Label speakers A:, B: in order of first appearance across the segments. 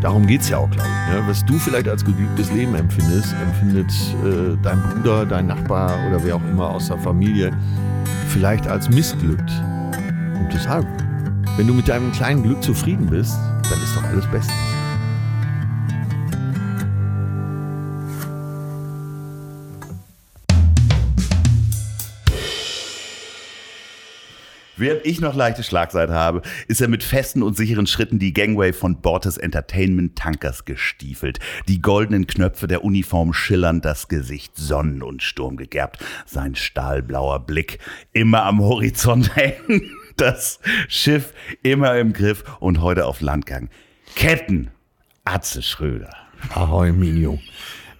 A: Darum geht es ja auch, glaube ich. Ne? Was du vielleicht als geglücktes Leben empfindest, empfindet äh, dein Bruder, dein Nachbar oder wer auch immer aus der Familie vielleicht als missglückt. Und deshalb, wenn du mit deinem kleinen Glück zufrieden bist, dann ist doch alles bestens.
B: Während ich noch leichte Schlagseite habe, ist er mit festen und sicheren Schritten die Gangway von Bord des Entertainment Tankers gestiefelt. Die goldenen Knöpfe der Uniform schillern das Gesicht Sonnen und Sturm gegerbt. Sein stahlblauer Blick immer am Horizont hängen. Das Schiff immer im Griff und heute auf Landgang. Captain Atze Schröder.
A: Ahoi, Minio.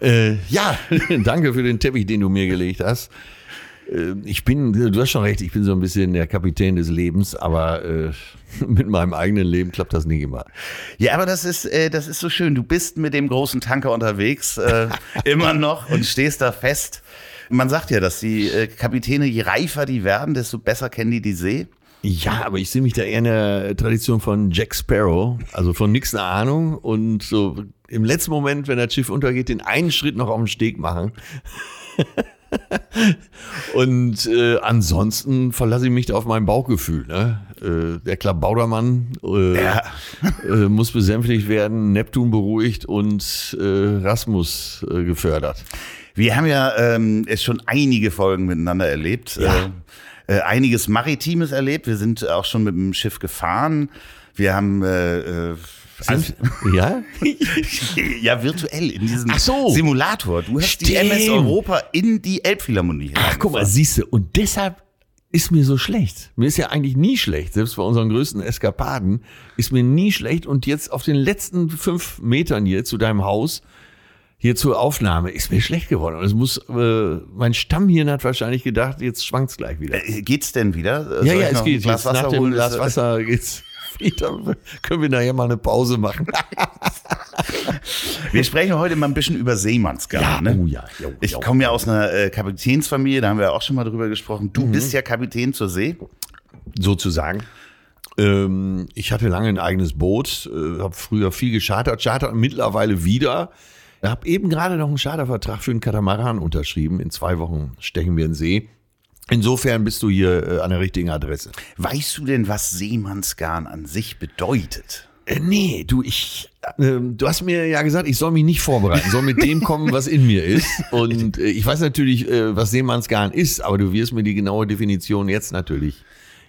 A: Äh, ja, danke für den Teppich, den du mir gelegt hast. Äh, ich bin, du hast schon recht, ich bin so ein bisschen der Kapitän des Lebens, aber äh, mit meinem eigenen Leben klappt das nicht immer.
B: Ja, aber das ist, äh, das ist so schön. Du bist mit dem großen Tanker unterwegs, äh, immer noch und stehst da fest. Man sagt ja, dass die äh, Kapitäne, je reifer die werden, desto besser kennen die die See.
A: Ja, aber ich sehe mich da eher in der Tradition von Jack Sparrow, also von nix eine Ahnung und so im letzten Moment, wenn das Schiff untergeht, den einen Schritt noch auf den Steg machen. und äh, ansonsten verlasse ich mich da auf mein Bauchgefühl. Ne? Äh, der Klabaudermann äh, ja. äh, muss besänftigt werden, Neptun beruhigt und äh, Rasmus äh, gefördert.
B: Wir haben ja ähm, es schon einige Folgen miteinander erlebt.
A: Ja.
B: Äh, einiges Maritimes erlebt. Wir sind auch schon mit dem Schiff gefahren. Wir haben
A: also, ja?
B: ja, virtuell in diesem
A: Ach so.
B: Simulator. Du hast Stimmt. die MS Europa in die Elbphilharmonie.
A: Ach, guck mal, siehst du. Und deshalb ist mir so schlecht. Mir ist ja eigentlich nie schlecht. Selbst bei unseren größten Eskapaden ist mir nie schlecht. Und jetzt auf den letzten fünf Metern hier zu deinem Haus, hier zur Aufnahme, ist mir schlecht geworden. Und es muss, äh, mein Stammhirn hat wahrscheinlich gedacht, jetzt schwankt's gleich wieder.
B: Äh, geht's denn wieder?
A: Soll ja, ja, es geht. Glas Wasser nach dem Glas Wasser geht's wieder. Können wir nachher mal eine Pause machen?
B: wir sprechen heute mal ein bisschen über Seemannsgarn.
A: Ja,
B: ne?
A: oh ja, jo,
B: ich komme ja aus einer äh, Kapitänsfamilie, da haben wir auch schon mal drüber gesprochen. Du mhm. bist ja Kapitän zur See.
A: Sozusagen. Ähm, ich hatte lange ein eigenes Boot, äh, habe früher viel geschartert, chartert mittlerweile wieder. Ich habe eben gerade noch einen Chartervertrag für einen Katamaran unterschrieben. In zwei Wochen stechen wir in See. Insofern bist du hier äh, an der richtigen Adresse.
B: Weißt du denn, was Seemannsgarn an sich bedeutet?
A: Äh, nee, du, ich, äh, du hast mir ja gesagt, ich soll mich nicht vorbereiten, soll mit dem kommen, was in mir ist. Und äh, ich weiß natürlich, äh, was Seemannsgarn ist, aber du wirst mir die genaue Definition jetzt natürlich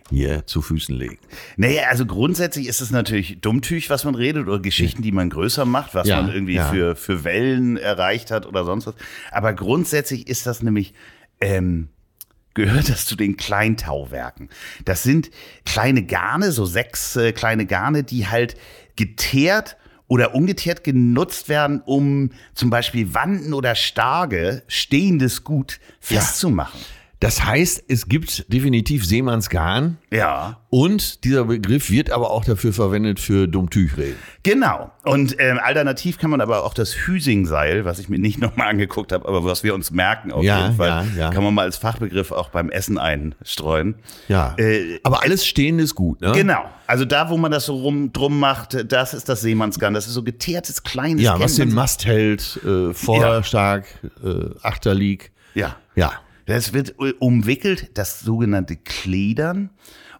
A: hier zu Füßen legen.
B: Naja, also grundsätzlich ist es natürlich Dummtüch, was man redet, oder Geschichten, die man größer macht, was
A: Ja,
B: man irgendwie
A: ja.
B: für, für Wellen erreicht hat oder sonst was. Aber grundsätzlich ist das nämlich, ähm, gehört das zu den Kleintauwerken. Das sind kleine Garne, so sechs äh, kleine Garne, die halt geteert oder ungeteert genutzt werden, um zum Beispiel Wanden oder Starge, stehendes Gut, festzumachen.
A: Das heißt, es gibt definitiv Seemannsgarn
B: Ja.
A: und dieser Begriff wird aber auch dafür verwendet für Dummtüchreden.
B: Genau. Und ähm, alternativ kann man aber auch das Hüsingseil, was ich mir nicht nochmal angeguckt habe, aber was wir uns merken auf
A: Ja,
B: jeden Fall,
A: ja, ja.
B: kann man mal als Fachbegriff auch beim Essen einstreuen.
A: Ja.
B: Äh,
A: aber alles Stehendes Gut, ne?
B: Genau. Also da, wo man das so rum drum macht, das ist das Seemannsgarn. Das ist so geteertes, kleines
A: Ja, was den Mast hält, äh, Vorderstark, äh, Achterlieg.
B: Ja.
A: Ja.
B: Das wird äh, umwickelt, das sogenannte Kledern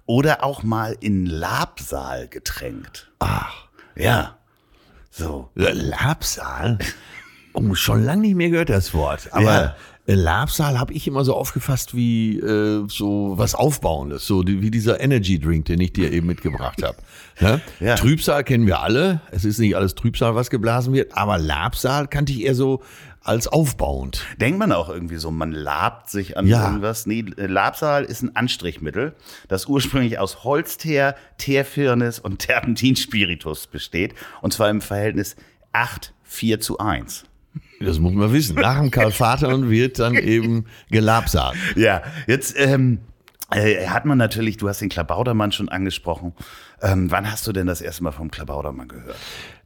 B: oder auch mal in Labsal getränkt.
A: Ach.
B: Ja. So.
A: Labsal? Oh, schon lange nicht mehr gehört das Wort. Aber
B: Ja.
A: Äh, Labsal habe ich immer so aufgefasst wie äh, so was Aufbauendes, so die, wie dieser Energy Drink, den ich dir eben mitgebracht habe. Ne?
B: Ja.
A: Trübsal kennen wir alle. Es ist nicht alles Trübsal, was geblasen wird, aber Labsal kannte ich eher so als aufbauend.
B: Denkt man auch irgendwie so, man labt sich an
A: Ja.
B: irgendwas. Nee, Labsal ist ein Anstrichmittel, das ursprünglich aus Holzteer, Teerfirnis und Terpentinspiritus besteht. Und zwar im Verhältnis 8, 4 zu 1.
A: Das muss man wissen. Nach dem Karl Vater wird dann eben gelabsalt.
B: Ja, jetzt ähm, äh, hat man natürlich, du hast den Klabaudermann schon angesprochen. Ähm, wann hast du denn das erste Mal vom Klabaudermann gehört?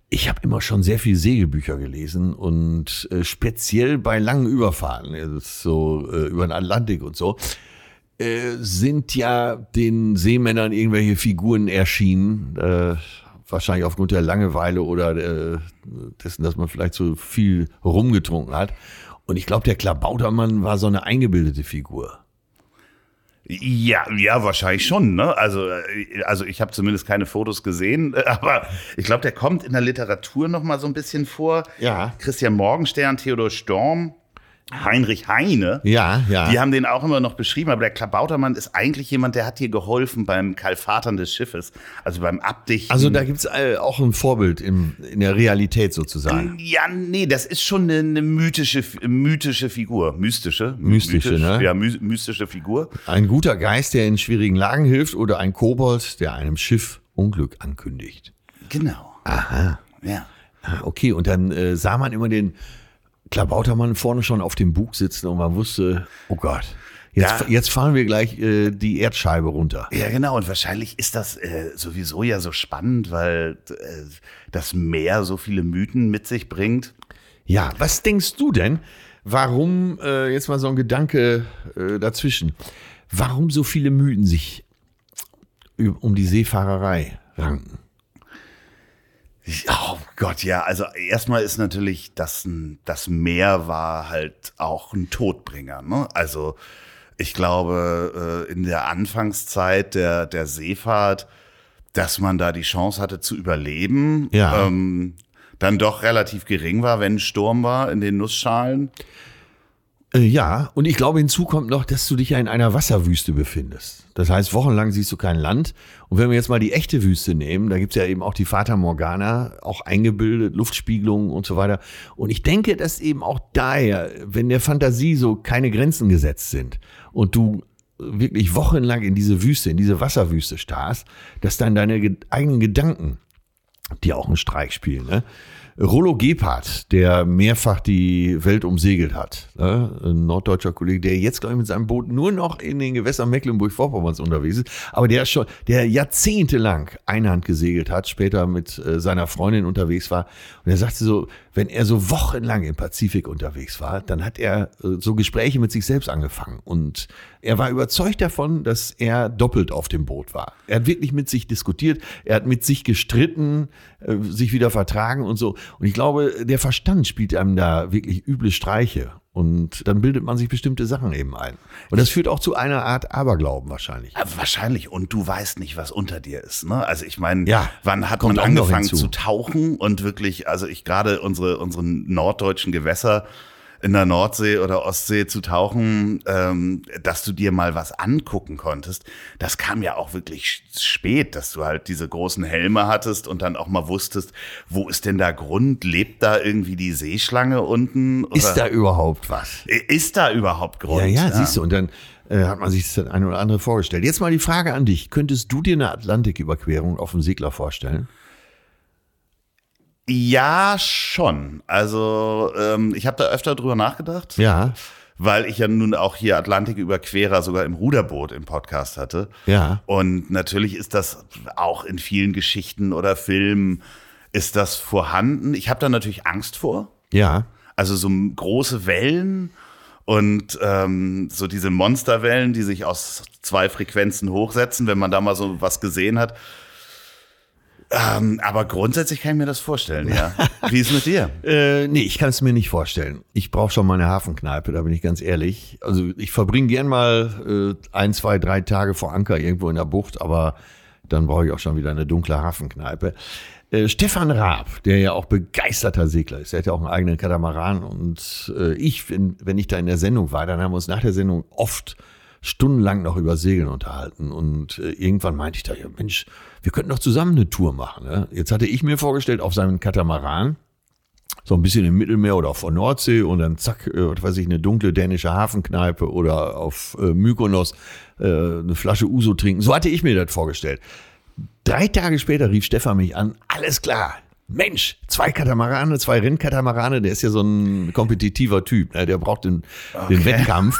A: Ich habe immer schon sehr viel Segelbücher gelesen und äh, speziell bei langen Überfahrten, also so äh, über den Atlantik und so, äh, sind ja den Seemännern irgendwelche Figuren erschienen. Wahrscheinlich aufgrund der Langeweile oder äh, dessen, dass man vielleicht zu viel rumgetrunken hat. Und ich glaube, der Klabautermann war so eine eingebildete Figur.
B: Ja, ja, wahrscheinlich schon. Ne? Also, äh, also ich habe zumindest keine Fotos gesehen, aber ich glaube, der kommt in der Literatur noch mal so ein bisschen vor.
A: Ja.
B: Christian Morgenstern, Theodor Storm. Heinrich Heine.
A: Ja, ja.
B: Die haben den auch immer noch beschrieben, aber der Klabautermann ist eigentlich jemand, der hat dir geholfen beim Kalfatern des Schiffes, also beim Abdichten.
A: Also da gibt's äh, auch ein Vorbild im, in der Realität sozusagen.
B: Ja, nee, das ist schon eine, eine mythische, mythische Figur. Mystische.
A: Mystische,
B: Mythisch,
A: ne?
B: Ja, my mystische Figur.
A: Ein guter Geist, der in schwierigen Lagen hilft oder ein Kobold, der einem Schiff Unglück ankündigt.
B: Genau.
A: Aha.
B: Ja.
A: Ah, Okay, und dann äh, sah man immer den Klabautermann vorne schon auf dem Bug sitzen und man wusste, oh Gott, jetzt,
B: Ja.
A: jetzt fahren wir gleich äh, die Erdscheibe runter.
B: Ja, genau. Und wahrscheinlich ist das äh, sowieso ja so spannend, weil äh, das Meer so viele Mythen mit sich bringt.
A: Ja, was denkst du denn, warum, äh, jetzt mal so ein Gedanke äh, dazwischen, warum so viele Mythen sich um die Seefahrerei ranken?
B: Oh Gott, ja. Also erstmal ist natürlich das, ein- das Meer war halt auch ein Todbringer. Ne? Also ich glaube, äh, in der Anfangszeit der, der Seefahrt, dass man da die Chance hatte zu überleben,
A: Ja.
B: ähm, dann doch relativ gering war, wenn ein Sturm war in den Nussschalen.
A: Äh, ja, und ich glaube, hinzu kommt noch, dass du dich ja in einer Wasserwüste befindest. Das heißt, wochenlang siehst du kein Land. Und wenn wir jetzt mal die echte Wüste nehmen, da gibt's ja eben auch die Fata Morgana, auch eingebildet, Luftspiegelungen und so weiter. Und ich denke, dass eben auch daher, wenn der Fantasie so keine Grenzen gesetzt sind und du wirklich wochenlang in diese Wüste, in diese Wasserwüste starrst, dass dann deine ge- eigenen Gedanken die auch einen Streik spielen. Ne? Rollo Gebhardt, der mehrfach die Welt umsegelt hat, ne? ein norddeutscher Kollege, der jetzt, glaube ich, mit seinem Boot nur noch in den Gewässern Mecklenburg-Vorpommerns unterwegs ist, aber der schon, der jahrzehntelang Einhand gesegelt hat, später mit äh, seiner Freundin unterwegs war. Und er sagte so, wenn er so wochenlang im Pazifik unterwegs war, dann hat er äh, so Gespräche mit sich selbst angefangen. Und er war überzeugt davon, dass er doppelt auf dem Boot war. Er hat wirklich mit sich diskutiert, er hat mit sich gestritten, äh, sich wieder vertragen und so. Und ich glaube, der Verstand spielt einem da wirklich üble Streiche. Und dann bildet man sich bestimmte Sachen eben ein. Und das führt auch zu einer Art Aberglauben wahrscheinlich.
B: Ja, wahrscheinlich. Und du weißt nicht, was unter dir ist. Ne? Also ich meine,
A: Ja,
B: wann hat man angefangen zu tauchen und wirklich, also ich gerade unsere, unsere norddeutschen Gewässer in der Nordsee oder Ostsee zu tauchen, ähm, dass du dir mal was angucken konntest, das kam ja auch wirklich spät, dass du halt diese großen Helme hattest und dann auch mal wusstest, wo ist denn da Grund? Lebt da irgendwie die Seeschlange unten? Oder
A: Ist da überhaupt was?
B: ist da überhaupt Grund?
A: Ja, ja, siehst du. Und dann äh, hat man sich das eine oder andere vorgestellt. Jetzt mal die Frage an dich. Könntest du dir eine Atlantiküberquerung auf dem Segler vorstellen?
B: Ja, schon. Also ähm, ich habe da öfter drüber nachgedacht,
A: Ja,
B: weil ich ja nun auch hier Atlantiküberquerer sogar im Ruderboot im Podcast hatte.
A: ja.
B: Und natürlich ist das auch in vielen Geschichten oder Filmen ist das vorhanden. Ich habe da natürlich Angst vor.
A: Ja.
B: Also so große Wellen und ähm, so diese Monsterwellen, die sich aus zwei Frequenzen hochsetzen, wenn man da mal so was gesehen hat. Ähm, aber grundsätzlich kann ich mir das vorstellen, ja. Wie ist es mit dir?
A: Äh, nee, ich kann es mir nicht vorstellen. Ich brauche schon mal eine Hafenkneipe, da bin ich ganz ehrlich. Also ich verbringe gern mal äh, ein, zwei, drei Tage vor Anker irgendwo in der Bucht, aber dann brauche ich auch schon wieder eine dunkle Hafenkneipe. Äh, Stefan Raab, der ja auch begeisterter Segler ist, der hat ja auch einen eigenen Katamaran und äh, ich, wenn, wenn ich da in der Sendung war, dann haben wir uns nach der Sendung oft stundenlang noch über Segeln unterhalten und äh, irgendwann meinte ich da, ja Mensch, wir könnten doch zusammen eine Tour machen. Ne? Jetzt hatte ich mir vorgestellt, auf seinem Katamaran, so ein bisschen im Mittelmeer oder auf der Nordsee und dann zack, äh, was weiß ich, eine dunkle dänische Hafenkneipe oder auf äh, Mykonos äh, eine Flasche Uso trinken. So hatte ich mir das vorgestellt. Drei Tage später rief Stefan mich an, alles klar. Mensch, zwei Katamarane, zwei Rennkatamarane, der ist ja so ein kompetitiver Typ, ne? der braucht den, den Wettkampf.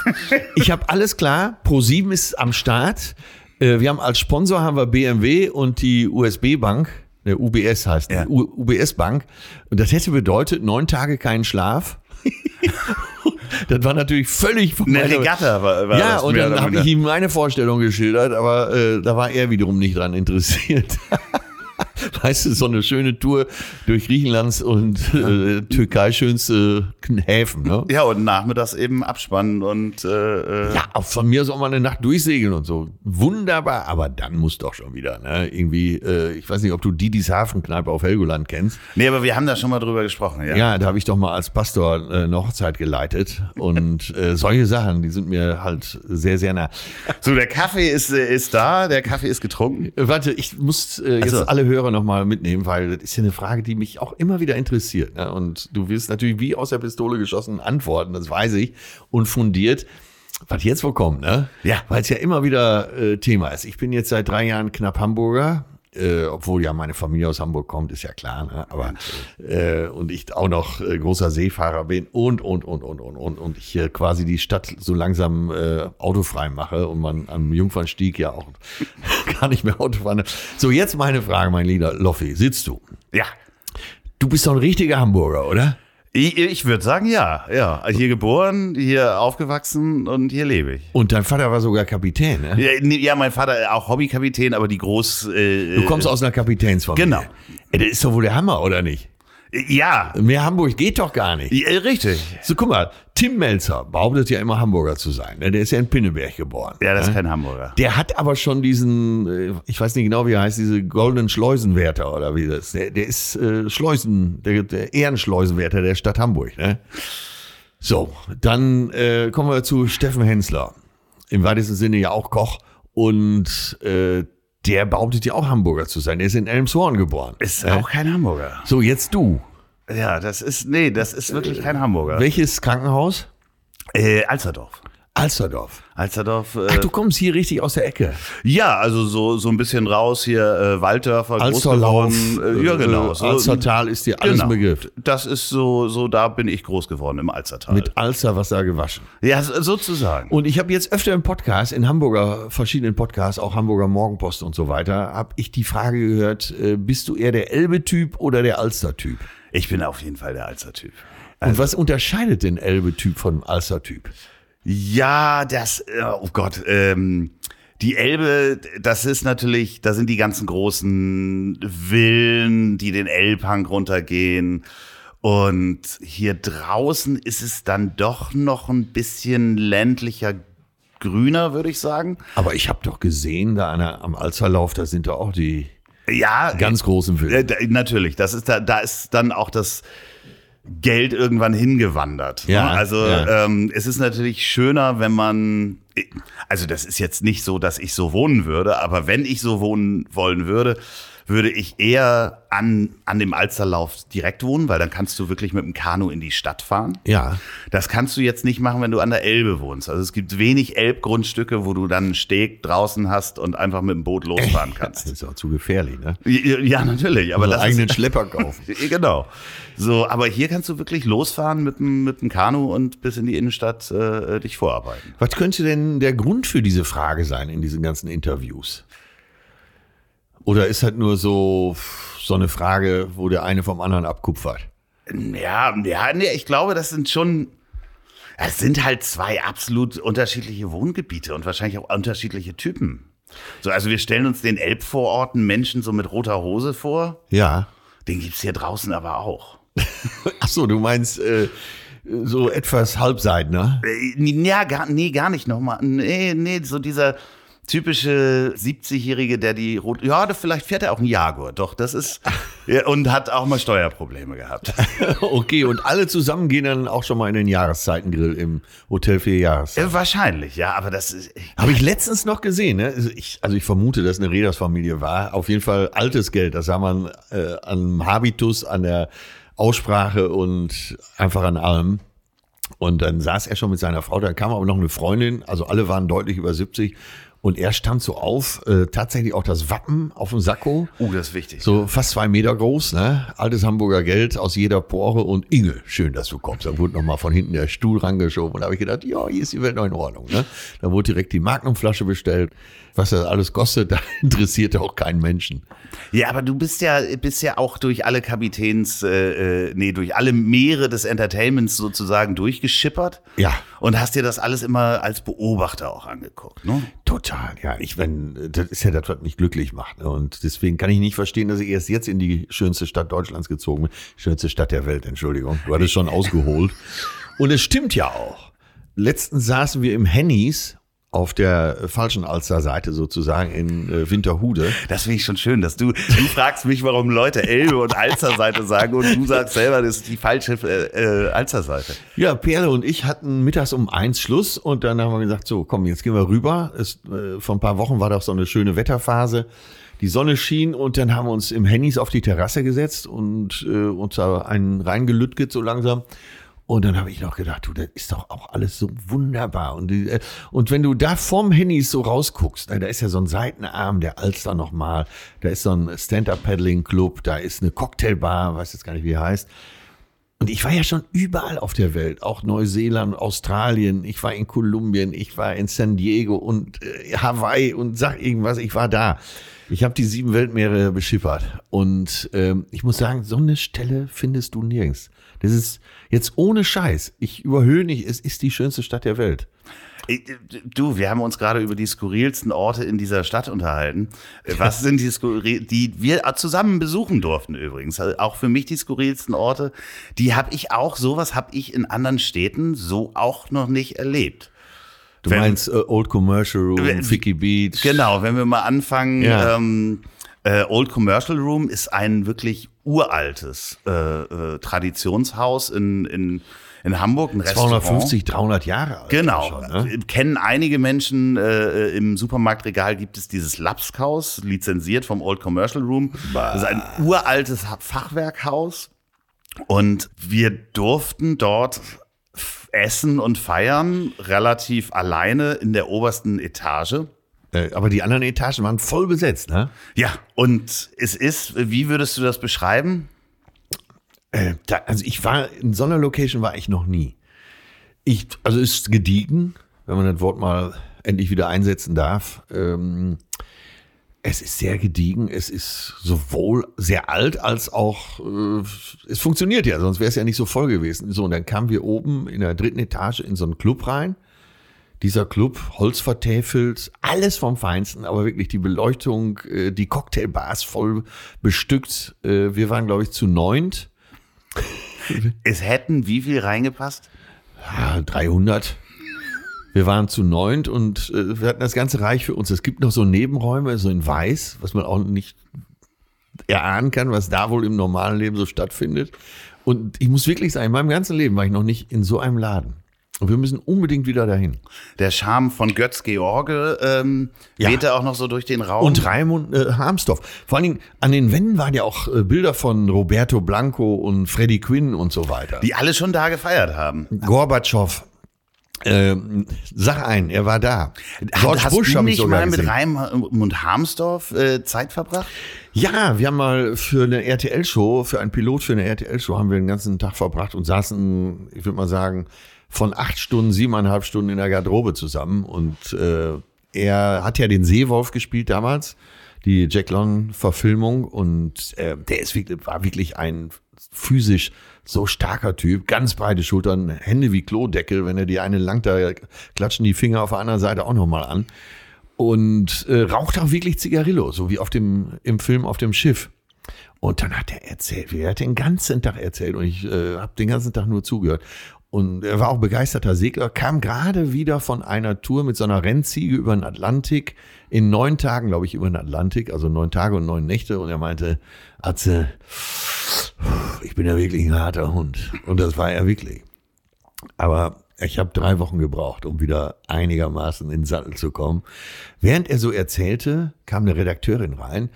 A: Ich habe alles klar, Pro7 ist am Start. Äh, Wir haben als Sponsor haben wir BMW und die USB Bank, der UBS heißt,
B: Ja.
A: UBS Bank. Und das hätte bedeutet neun Tage keinen Schlaf. das war natürlich völlig von
B: Eine Regatta war, war
A: ja, und dann habe ich ihm meine Vorstellung geschildert, aber äh, da war er wiederum nicht dran interessiert. weißt du, so eine schöne Tour durch Griechenlands und äh, Türkei schönste Häfen, ne?
B: Ja, und nachmittags eben abspannen und äh, äh
A: Ja, auch von mir soll man eine Nacht durchsegeln und so. Wunderbar, aber dann muss doch schon wieder, ne? Irgendwie, äh, ich weiß nicht, ob du Didis Hafenkneipe auf Helgoland kennst.
B: Nee, aber wir haben da schon mal drüber gesprochen, ja.
A: Ja, da habe ich doch mal als Pastor äh, eine Hochzeit geleitet und äh, solche Sachen, die sind mir halt sehr, sehr nah.
B: So, der Kaffee ist, äh, ist da, der Kaffee ist getrunken.
A: Warte, ich muss äh, jetzt
B: so.
A: alle Hörer nochmal mitnehmen, weil das ist ja eine Frage, die mich auch immer wieder interessiert. Ne? Und du wirst natürlich wie aus der Pistole geschossen antworten, das weiß ich, und fundiert. Was jetzt wohl kommt, ne?
B: Ja.
A: Weil es ja immer wieder äh, Thema ist. Ich bin jetzt seit drei Jahren knapp Hamburger. Äh, obwohl ja meine Familie aus Hamburg kommt, ist ja klar, ne? aber äh, und ich auch noch äh, großer Seefahrer bin und und und und und und und ich hier quasi die Stadt so langsam äh, autofrei mache und man am Jungfernstieg ja auch gar nicht mehr Auto fahren. So jetzt meine Frage, mein lieber Loffi, sitzt du?
B: Ja.
A: Du bist doch ein richtiger Hamburger, oder?
B: Ich, ich würde sagen, ja. Ja. Hier geboren, hier aufgewachsen und hier lebe ich.
A: Und dein Vater war sogar Kapitän, ne?
B: Ja, nee, ja, mein Vater auch Hobbykapitän, aber die Groß. Äh,
A: Du kommst aus einer Kapitänsfamilie.
B: Genau.
A: Ey, das ist doch wohl der Hammer, oder nicht?
B: Ja,
A: Mehr Hamburg geht doch gar nicht.
B: ja, richtig.
A: So, guck mal, Tim Melzer behauptet ja immer Hamburger zu sein. ne? Der ist ja in Pinneberg geboren.
B: Ja, das ist
A: ne?
B: kein Hamburger.
A: Der hat aber schon diesen, äh, ich weiß nicht genau, wie er heißt, diese goldenen Schleusenwärter oder wie das. Der, der ist äh, Schleusen, der, der Ehrenschleusenwärter der Stadt Hamburg. Ne? So, dann äh, kommen wir zu Steffen Hensler. Im weitesten Sinne ja auch Koch. Und äh, der behauptet ja auch Hamburger zu sein. Der ist in Elmshorn geboren.
B: Ist auch kein Hamburger.
A: So, jetzt du.
B: Ja, das ist, nee, das ist wirklich kein Hamburger.
A: Welches Krankenhaus?
B: Äh, Alsterdorf.
A: Alsterdorf.
B: Alsterdorf. Äh,
A: Ach, du kommst hier richtig aus der Ecke.
B: ja, also so, so ein bisschen raus hier, äh, Walddörfer,
A: Alsterlauf.
B: Äh, ja, genau. So,
A: Alstertal ist dir alles
B: genau.
A: Begriff.
B: Das ist so, so, da bin ich groß geworden im Alstertal.
A: Mit Alsterwasser gewaschen.
B: ja, so- sozusagen.
A: Und ich habe jetzt öfter im Podcast, in Hamburger, verschiedenen Podcasts, auch Hamburger Morgenpost und so weiter, habe ich die Frage gehört, äh, bist du eher der Elbe-Typ oder der Alster-Typ?
B: Ich bin auf jeden Fall der Alster-Typ.
A: Und was unterscheidet den Elbe-Typ vom Alster-Typ?
B: Ja, das, äh, oh Gott, ähm, die Elbe, das ist natürlich, da sind die ganzen großen Villen, die den Elbhang runtergehen. Und hier draußen ist es dann doch noch ein bisschen ländlicher, grüner, würde ich sagen.
A: Aber ich habe doch gesehen, da der, am Alsterlauf, da sind da auch die
B: Ja,
A: ganz großen
B: äh,
A: Filme.
B: da, natürlich. Das ist da, da ist dann auch das Geld irgendwann hingewandert. ne?
A: Ja,
B: also
A: ja.
B: Ähm, es ist natürlich schöner, wenn man, also das ist jetzt nicht so, dass ich so wohnen würde, aber wenn ich so wohnen wollen würde, würde ich eher an, an dem Alsterlauf direkt wohnen, weil dann kannst du wirklich mit dem Kanu in die Stadt fahren.
A: Ja.
B: Das kannst du jetzt nicht machen, wenn du an der Elbe wohnst. Also es gibt wenig Elbgrundstücke, wo du dann einen Steg draußen hast und einfach mit dem Boot losfahren
A: Das
B: kannst.
A: ist auch zu gefährlich, ne?
B: Ja, ja, natürlich, aber
A: Aber
B: das
A: eigenen
B: ist,
A: Schlepper kaufen.
B: genau. So, aber hier kannst du wirklich losfahren mit dem, mit dem Kanu und bis in die Innenstadt äh, dich vorarbeiten.
A: Was könnte denn der Grund für diese Frage sein in diesen ganzen Interviews? Oder ist halt nur so, so eine Frage, wo der eine vom anderen abkupfert?
B: Ja, ja, nee, ich glaube, das sind schon, es sind halt zwei absolut unterschiedliche Wohngebiete und wahrscheinlich auch unterschiedliche Typen. So, also wir stellen uns den Elbvororten Menschen so mit roter Hose vor.
A: Ja.
B: Den gibt's hier draußen aber auch.
A: Ach so, du meinst äh, so etwas Halbseidner?
B: Äh, Ja, gar, nee, gar nicht nochmal. Nee, nee, so dieser typische 70-Jährige, der die rot, ja, vielleicht fährt er auch einen Jaguar, doch, das ist, und hat auch mal Steuerprobleme gehabt.
A: Okay, und alle zusammen gehen dann auch schon mal in den Jahreszeitengrill im Hotel vier Jahres.
B: Äh, Wahrscheinlich, ja, aber das ist,
A: Habe ich letztens noch gesehen. Ne? Also, ich, also ich vermute, dass es eine Reedersfamilie war. Auf jeden Fall altes Geld. Das sah man äh, am Habitus, an der Aussprache und einfach an allem. Und dann saß er schon mit seiner Frau. Da kam aber noch eine Freundin. Also alle waren deutlich über 70. Und er stand so auf, äh, tatsächlich auch das Wappen auf dem Sakko.
B: uh, das ist wichtig.
A: So fast zwei Meter groß, ne? Altes Hamburger Geld aus jeder Pore und Inge, schön, dass du kommst. Da wurde nochmal von hinten der Stuhl rangeschoben und da habe ich gedacht, ja, hier ist die Welt noch in Ordnung, ne? Da wurde direkt die Magnumflasche bestellt. Was das alles kostet, da interessierte auch keinen Menschen.
B: Ja, aber du bist ja, bist ja auch durch alle Kapitäns, äh, äh, nee, durch alle Meere des Entertainments sozusagen durchgeschippert.
A: Ja.
B: Und hast dir das alles immer als Beobachter auch angeguckt, ne?
A: Total. total. Ja, ich wenn das ist ja das, was mich glücklich macht. Ne? Und deswegen kann ich nicht verstehen, dass ich erst jetzt in die schönste Stadt Deutschlands gezogen bin. Schönste Stadt der Welt, Entschuldigung. Du hattest schon ausgeholt. Und es stimmt ja auch. Letztens saßen wir im Hennys auf der falschen Alster-Seite sozusagen in äh, Winterhude.
B: Das finde ich schon schön, dass du, du fragst mich, warum Leute Elbe und Alster-Seite sagen und du sagst selber, das ist die falsche äh, äh, Alster-Seite.
A: Ja, Perle und ich hatten mittags um eins Schluss und dann haben wir gesagt, so komm, jetzt gehen wir rüber. Es, äh, vor ein paar Wochen war doch so eine schöne Wetterphase. Die Sonne schien und dann haben wir uns im Hennys auf die Terrasse gesetzt und äh, uns da einen reingelütget so langsam. Und dann habe ich noch gedacht, du, das ist doch auch alles so wunderbar. Und, äh, und wenn du da vorm Handys so rausguckst, da ist ja so ein Seitenarm der Alster nochmal, da ist so ein Stand-Up-Paddling-Club, da ist eine Cocktailbar, weiß jetzt gar nicht, wie die heißt. Und ich war ja schon überall auf der Welt, auch Neuseeland, Australien, ich war in Kolumbien, ich war in San Diego und äh, Hawaii und sag irgendwas, ich war da. Ich habe die sieben Weltmeere beschippert. Und ähm, ich muss sagen, so eine Stelle findest du nirgends. Das ist jetzt ohne Scheiß. Ich überhöhe nicht, es ist die schönste Stadt der Welt.
B: Du, wir haben uns gerade über die skurrilsten Orte in dieser Stadt unterhalten. Was sind die skurril, die wir zusammen besuchen durften übrigens? Also auch für mich die skurrilsten Orte. Die habe ich auch, sowas habe ich in anderen Städten so auch noch nicht erlebt.
A: Du wenn, meinst uh, Old Commercial Room, Ficky Beach?
B: Genau, wenn wir mal anfangen. Ja. Ähm, äh, Old Commercial Room ist ein wirklich uraltes äh, äh, Traditionshaus in, in, in Hamburg. Ein
A: 250, 300 Jahre alt.
B: Genau. Schon, ne? Kennen einige Menschen. Äh, Im Supermarktregal gibt es dieses Lapskaus, lizenziert vom Old Commercial Room. Bah. Das ist ein uraltes Fachwerkhaus. Und wir durften dort essen und feiern, relativ alleine in der obersten Etage.
A: Äh, aber die anderen Etagen waren voll besetzt, ne?
B: Ja, und es ist, wie würdest du das beschreiben?
A: Äh, da, also ich war, in so einer Location war ich noch nie. Ich, also ist gediegen, wenn man das Wort mal endlich wieder einsetzen darf. Ähm, es ist sehr gediegen, es ist sowohl sehr alt als auch, äh, es funktioniert ja, sonst wäre es ja nicht so voll gewesen. So, und dann kamen wir oben in der dritten Etage in so einen Club rein dieser Club, Holz vertäfelt, alles vom Feinsten, aber wirklich die Beleuchtung, äh, die Cocktailbars voll bestückt. Äh, wir waren, glaube ich, zu neunt.
B: Es hätten wie viel reingepasst?
A: Ja, 300. Wir waren zu neunt und äh, wir hatten das ganze Reich für uns. Es gibt noch so Nebenräume, so in Weiß, was man auch nicht erahnen kann, was da wohl im normalen Leben so stattfindet. Und ich muss wirklich sagen, in meinem ganzen Leben war ich noch nicht in so einem Laden. Und wir müssen unbedingt wieder dahin.
B: Der Charme von Götz George ähm, ja. wehte auch noch so durch den Raum.
A: Und Raimund äh, Harmsdorf. Vor allen Dingen an den Wänden waren ja auch äh, Bilder von Roberto Blanco und Freddie Quinn und so weiter.
B: Die alle schon da gefeiert haben.
A: Gorbatschow. Ähm, sag ein, er war da.
B: George Hast Bush du nicht mal mit Raimund Harmsdorf äh, Zeit verbracht?
A: Ja, wir haben mal für eine RTL-Show, für einen Pilot für eine RTL-Show haben wir den ganzen Tag verbracht und saßen, ich würde mal sagen, von acht Stunden, siebeneinhalb Stunden in der Garderobe zusammen. Und äh, er hat ja den Seewolf gespielt damals, die Jack London-Verfilmung. Und äh, der ist war wirklich ein physisch so starker Typ, ganz breite Schultern, Hände wie Klodeckel. Wenn er die eine langt, da klatschen die Finger auf der anderen Seite auch nochmal an. Und äh, raucht auch wirklich Zigarillo, so wie auf dem, im Film auf dem Schiff. Und dann hat er erzählt, er hat den ganzen Tag erzählt und ich äh, habe den ganzen Tag nur zugehört. Und er war auch begeisterter Segler, kam gerade wieder von einer Tour mit so einer Rennziege über den Atlantik, in neun Tagen, glaube ich, über den Atlantik, also neun Tage und neun Nächte. Und er meinte, Atze, ich bin ja wirklich ein harter Hund. Und das war er wirklich. Aber ich habe drei Wochen gebraucht, um wieder einigermaßen in den Sattel zu kommen. Während er so erzählte, kam eine Redakteurin rein.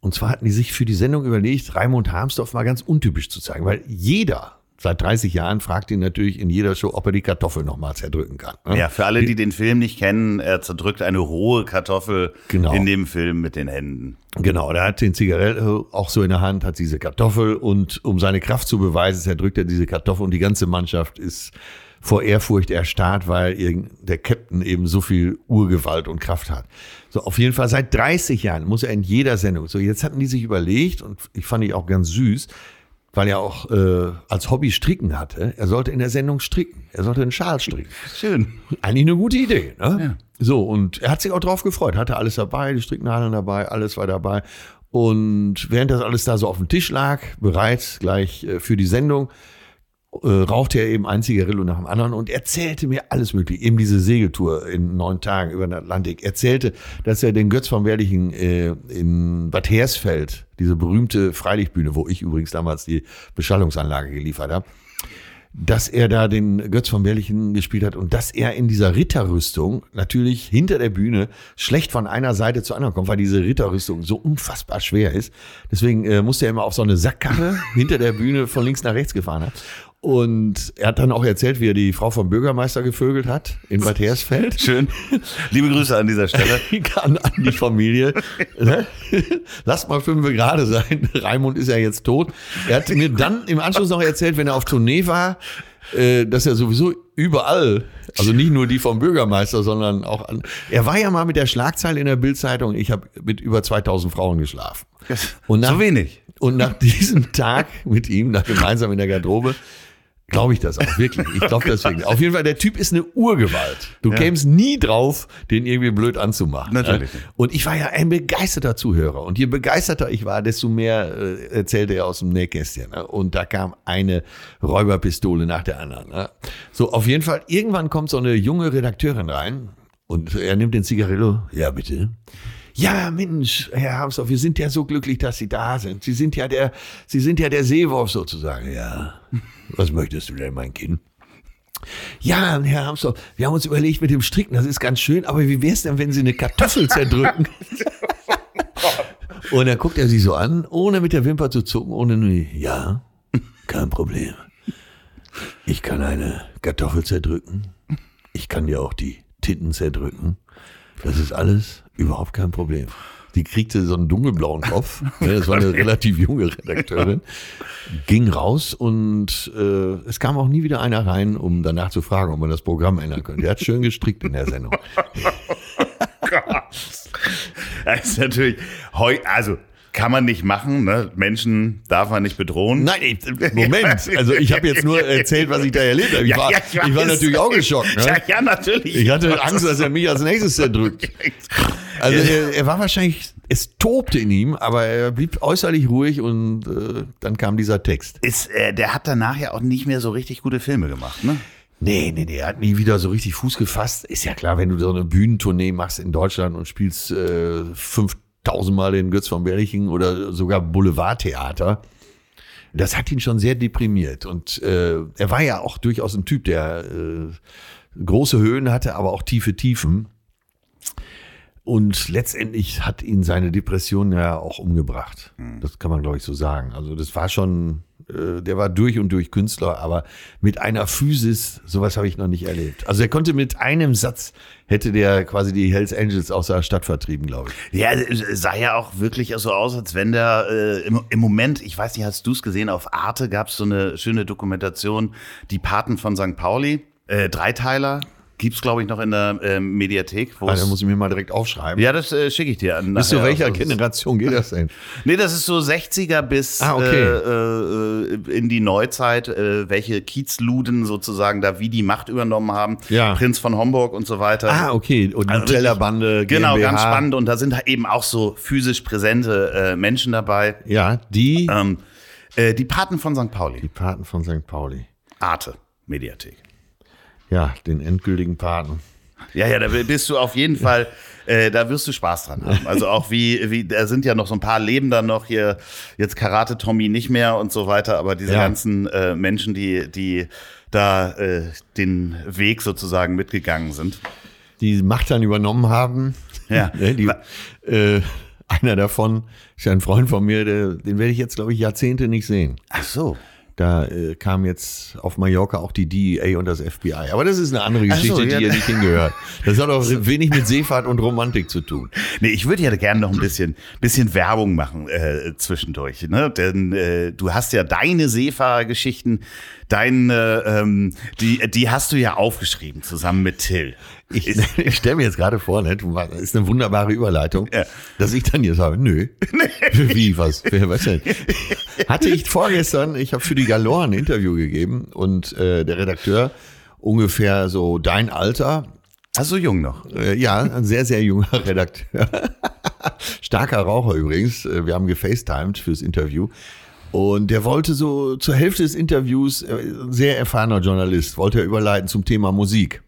A: Und zwar hatten die sich für die Sendung überlegt, Raimund Harmsdorf mal ganz untypisch zu zeigen, weil jeder seit 30 Jahren fragt ihn natürlich in jeder Show, ob er die Kartoffel nochmal zerdrücken kann.
B: Ne? Ja, für alle, die den Film nicht kennen, er zerdrückt eine rohe Kartoffel genau. in dem Film mit den Händen.
A: Genau, er hat den Zigarette auch so in der Hand, hat diese Kartoffel und um seine Kraft zu beweisen, zerdrückt er diese Kartoffel und die ganze Mannschaft ist vor Ehrfurcht erstarrt, weil der Captain eben so viel Urgewalt und Kraft hat. So, auf jeden Fall seit 30 Jahren muss er in jeder Sendung. So, jetzt hatten die sich überlegt und ich fand ich auch ganz süß, weil er auch äh, als Hobby Stricken hatte. Er sollte in der Sendung stricken. Er sollte einen Schal stricken.
B: Schön.
A: Eigentlich eine gute Idee. Ne?
B: Ja.
A: So, und er hat sich auch drauf gefreut. Hatte alles dabei, die Stricknadeln dabei, alles war dabei. Und während das alles da so auf dem Tisch lag, bereit gleich äh, für die Sendung, äh, rauchte er eben ein Zigarillo nach dem anderen und erzählte mir alles mögliche. Eben diese Segeltour in neun Tagen über den Atlantik. Erzählte, dass er den Götz von Werlichen äh, in Bad Hersfeld, diese berühmte Freilichtbühne, wo ich übrigens damals die Beschallungsanlage geliefert habe, dass er da den Götz von Berlichen gespielt hat und dass er in dieser Ritterrüstung natürlich hinter der Bühne schlecht von einer Seite zur anderen kommt, weil diese Ritterrüstung so unfassbar schwer ist. Deswegen äh, musste er immer auf so eine Sackkarre hinter der Bühne von links nach rechts gefahren hat. Und er hat dann auch erzählt, wie er die Frau vom Bürgermeister gevögelt hat in Bad Hersfeld.
B: Schön. Liebe Grüße an dieser Stelle.
A: an, an die Familie. Ne? Lasst mal fünf gerade sein. Raimund ist ja jetzt tot. Er hat mir dann im Anschluss noch erzählt, wenn er auf Tournee war, äh, dass er sowieso überall, also nicht nur die vom Bürgermeister, sondern auch an. Er war ja mal mit der Schlagzeile in der Bildzeitung, ich habe mit über 2000 Frauen geschlafen. Und nach,
B: so wenig.
A: Und nach diesem Tag mit ihm, nach gemeinsam in der Garderobe, Glaube ich das auch wirklich. Ich glaube das wirklich. Auf jeden Fall, der Typ ist eine Urgewalt. Du
B: Ja.
A: kämst nie drauf, den irgendwie blöd anzumachen.
B: Natürlich.
A: Und ich war ja ein begeisterter Zuhörer. Und je begeisterter ich war, desto mehr äh, erzählte er aus dem Nähkästchen. Ne? Und da kam eine Räuberpistole nach der anderen. Ne? So, auf jeden Fall, irgendwann kommt so eine junge Redakteurin rein und er nimmt den Zigarillo. Ja, bitte. Ja, Mensch, Herr Hamsdorf, wir sind ja so glücklich, dass Sie da sind. Sie sind ja der, Sie sind ja der Seewolf sozusagen. Ja. Was möchtest du denn, mein Kind? Ja, Herr Hamsdorf, wir haben uns überlegt mit dem Stricken, das ist ganz schön, aber wie wär's denn, wenn Sie eine Kartoffel zerdrücken? Und dann guckt er sie so an, ohne mit der Wimper zu zucken, ohne nur, ja, kein Problem. Ich kann eine Kartoffel zerdrücken. Ich kann dir auch die Titten zerdrücken. Das ist alles überhaupt kein Problem. Die kriegte so einen dunkelblauen Kopf. ne, Das war eine relativ junge Redakteurin. Ging raus und äh, es kam auch nie wieder einer rein, um danach zu fragen, ob man das Programm ändern könnte. Der hat schön gestrickt in der Sendung.
B: Das ist natürlich, heu, also kann man nicht machen, ne? Menschen darf man nicht bedrohen.
A: Nein, ich, Moment. Also ich habe jetzt nur erzählt, was ich da erlebt habe. Ich, war, ich, war
B: weiß.
A: natürlich auch geschockt. Ne?
B: Ja, ja, natürlich.
A: Ich hatte Angst, dass er mich als nächstes zerdrückt. Also er, er war wahrscheinlich, es tobte in ihm, aber er blieb äußerlich ruhig und äh, dann kam dieser Text.
B: Ist, äh, der hat danach ja auch nicht mehr so richtig gute Filme gemacht, ne?
A: Nee, nee, nee, er hat nie wieder so richtig Fuß gefasst. Ist ja klar, wenn du so eine Bühnentournee machst in Deutschland und spielst äh, 5000 Mal den Götz von Berliching oder sogar Boulevardtheater, das hat ihn schon sehr deprimiert. Und äh, er war ja auch durchaus ein Typ, der äh, große Höhen hatte, aber auch tiefe Tiefen. Und letztendlich hat ihn seine Depression ja auch umgebracht. Das kann man, glaube ich, so sagen. Also das war schon, äh, der war durch und durch Künstler, aber mit einer Physis, sowas habe ich noch nicht erlebt. Also er konnte mit einem Satz, hätte der quasi die Hells Angels aus der Stadt vertrieben, glaube ich.
B: Ja, sah ja auch wirklich so aus, als wenn der äh, im, im Moment, ich weiß nicht, hast du es gesehen, auf Arte gab es so eine schöne Dokumentation, die Paten von St. Pauli, äh, Dreiteiler, gibt's glaube ich noch in der ähm, Mediathek.
A: Also,
B: es-
A: muss ich mir mal direkt aufschreiben.
B: ja, das äh, schicke ich dir an.
A: Bis zu welcher
B: Also,
A: Generation geht das denn?
B: Nee, das ist so 60er bis
A: Ah, okay.
B: äh, äh, in die Neuzeit, äh, welche Kiezluden sozusagen da wie die Macht übernommen haben.
A: Ja.
B: Prinz von Homburg und so weiter.
A: Ah, okay. Und die
B: Also
A: Tellerbande,
B: Genau, ganz spannend. Und da sind eben auch so physisch präsente äh, Menschen dabei.
A: Ja, die,
B: Ähm, äh, die Paten von St. Pauli.
A: die Paten von St. Pauli.
B: Arte, Mediathek.
A: Ja, den endgültigen Paten.
B: Ja, ja, da bist du auf jeden Fall, äh, da wirst du Spaß dran haben. Also auch wie, wie, da sind ja noch so ein paar Leben dann noch hier, jetzt Karate Tommy nicht mehr und so weiter, aber diese
A: Ja.
B: ganzen äh, Menschen, die, die da äh, den Weg sozusagen mitgegangen sind.
A: die Macht dann übernommen haben.
B: Ja.
A: Ne, die, äh, einer davon ist ja ein Freund von mir, der, den werde ich jetzt, glaube ich, Jahrzehnte nicht sehen.
B: Ach so.
A: Da äh, kam jetzt auf Mallorca auch die DEA und das FBI. Aber das ist eine andere
B: Ach so,
A: Geschichte,
B: ja.
A: die hier nicht hingehört. Das hat auch wenig mit Seefahrt und Romantik zu tun.
B: Nee, ich würde ja gerne noch ein bisschen, bisschen Werbung machen äh, zwischendurch. Ne? Denn äh, du hast ja deine Seefahrergeschichten, deine, ähm, die, die hast du ja aufgeschrieben zusammen mit Till.
A: Ich, ich stelle mir jetzt gerade vor, ne, du, das ist eine wunderbare Überleitung,
B: Ja.
A: dass ich dann hier sage, nö. Wie, was? Wer, was denn? Hatte ich vorgestern, ich habe für die Galore ein Interview gegeben und äh, der Redakteur, ungefähr so dein Alter,
B: Also jung noch.
A: äh, ja, ein sehr, sehr junger Redakteur. Starker Raucher übrigens. Äh, Wir haben gefacetimed fürs Interview. Und der wollte so zur Hälfte des Interviews, äh, sehr erfahrener Journalist, wollte er überleiten zum Thema Musik.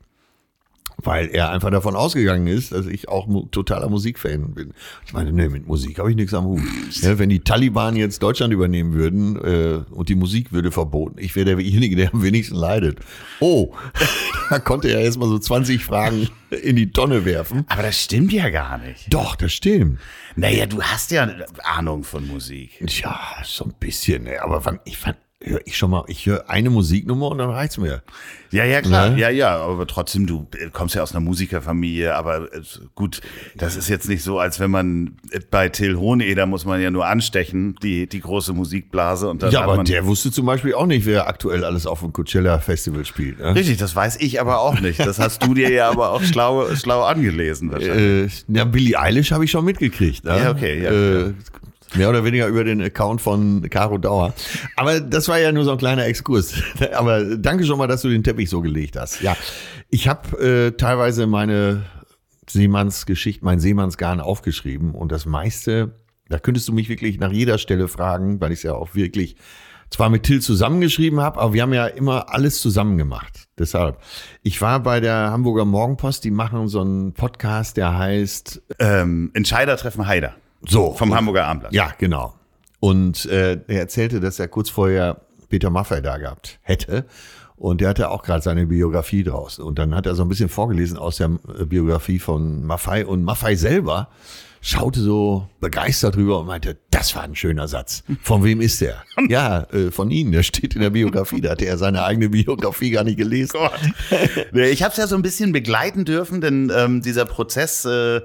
A: Weil er einfach davon ausgegangen ist, dass ich auch mu totaler Musikfan bin. Ich meine, nee, mit Musik habe ich nichts am Hut. Ja, wenn die Taliban jetzt Deutschland übernehmen würden äh, und die Musik würde verboten, ich wäre derjenige, der am wenigsten leidet. Oh, da konnte er erstmal so 20 Fragen in die Tonne werfen.
B: Aber das stimmt ja gar nicht.
A: Doch, das stimmt.
B: Naja, du hast ja Ahnung von Musik.
A: Ja, so ein bisschen, ne? aber ich fand, höre ich schon mal, ich höre eine Musiknummer und dann reicht's mir.
B: Ja, ja, klar.
A: Ne?
B: Ja, ja, aber trotzdem, du äh, kommst ja aus einer Musikerfamilie, aber äh, gut, das ist jetzt nicht so, als wenn man äh, bei Till Hoheneder muss man ja nur anstechen, die, die große Musikblase und dann
A: Ja, aber der wusste zum Beispiel auch nicht, wer aktuell alles auf dem Coachella Festival spielt. Ne?
B: Richtig, das weiß ich aber auch nicht. Das hast du dir ja aber auch schlau, schlau angelesen wahrscheinlich.
A: Äh, ja, Billie Eilish habe ich schon mitgekriegt. Ne?
B: Ja, okay, ja,
A: äh, Mehr oder weniger über den Account von Caro Dauer. Aber das war ja nur so ein kleiner Exkurs. Aber danke schon mal, dass du den Teppich so gelegt hast. Ja, ich habe äh, teilweise meine Seemannsgeschichte, mein Seemannsgarn aufgeschrieben und das meiste, da könntest du mich wirklich nach jeder Stelle fragen, weil ich es ja auch wirklich zwar mit Till zusammengeschrieben habe, aber wir haben ja immer alles zusammen gemacht. Deshalb, ich war bei der Hamburger Morgenpost, die machen so einen Podcast, der heißt
B: Ähm, Entscheider treffen Heider
A: so
B: vom Hamburger Abendblatt.
A: Ja, genau. Und äh, er erzählte, dass er kurz vorher Peter Maffay da gehabt hätte. Und der hatte auch gerade seine Biografie draußen. Und dann hat er so ein bisschen vorgelesen aus der äh, Biografie von Maffay. Und Maffay selber schaute so begeistert drüber und meinte, das war ein schöner Satz. Von wem ist der? ja, äh, von Ihnen. Der steht in der Biografie. Da hatte er seine eigene Biografie gar nicht gelesen.
B: Nee, Ich habe es ja so ein bisschen begleiten dürfen, denn ähm, dieser Prozess äh,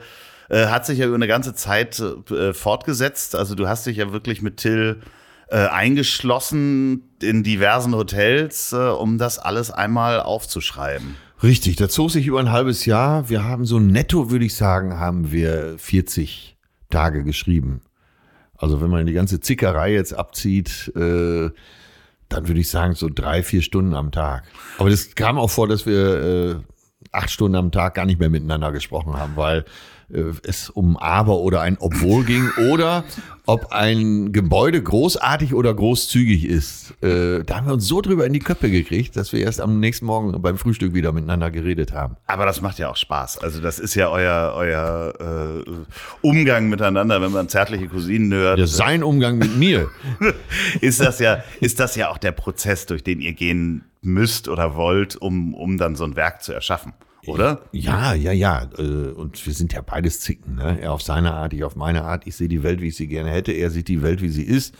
B: äh, hat sich ja über eine ganze Zeit äh, fortgesetzt. Also du hast dich ja wirklich mit Till äh, eingeschlossen in diversen Hotels, äh, um das alles einmal aufzuschreiben.
A: Richtig, das zog sich über ein halbes Jahr. Wir haben so netto, würde ich sagen, haben wir 40 Tage geschrieben. Also wenn man die ganze Zickerei jetzt abzieht, äh, dann würde ich sagen so drei, vier Stunden am Tag. Aber das kam auch vor, dass wir äh, acht Stunden am Tag gar nicht mehr miteinander gesprochen haben, weil es um aber oder ein obwohl ging oder ob ein Gebäude großartig oder großzügig ist. Äh, da haben wir uns so drüber in die Köpfe gekriegt, dass wir erst am nächsten Morgen beim Frühstück wieder miteinander geredet haben.
B: Aber das macht ja auch Spaß. Also das ist ja euer, euer äh, Umgang miteinander, wenn man zärtliche Cousinen hört.
A: Ja, sein Umgang mit mir.
B: ist das ja, ist das ja auch der Prozess, durch den ihr gehen müsst oder wollt, um, um dann so ein Werk zu erschaffen, oder?
A: Ja, ja, ja. äh, Und wir sind ja beides Zicken. Ne? Er auf seine Art, ich auf meine Art. Ich sehe die Welt, wie ich sie gerne hätte. Er sieht die Welt, wie sie ist.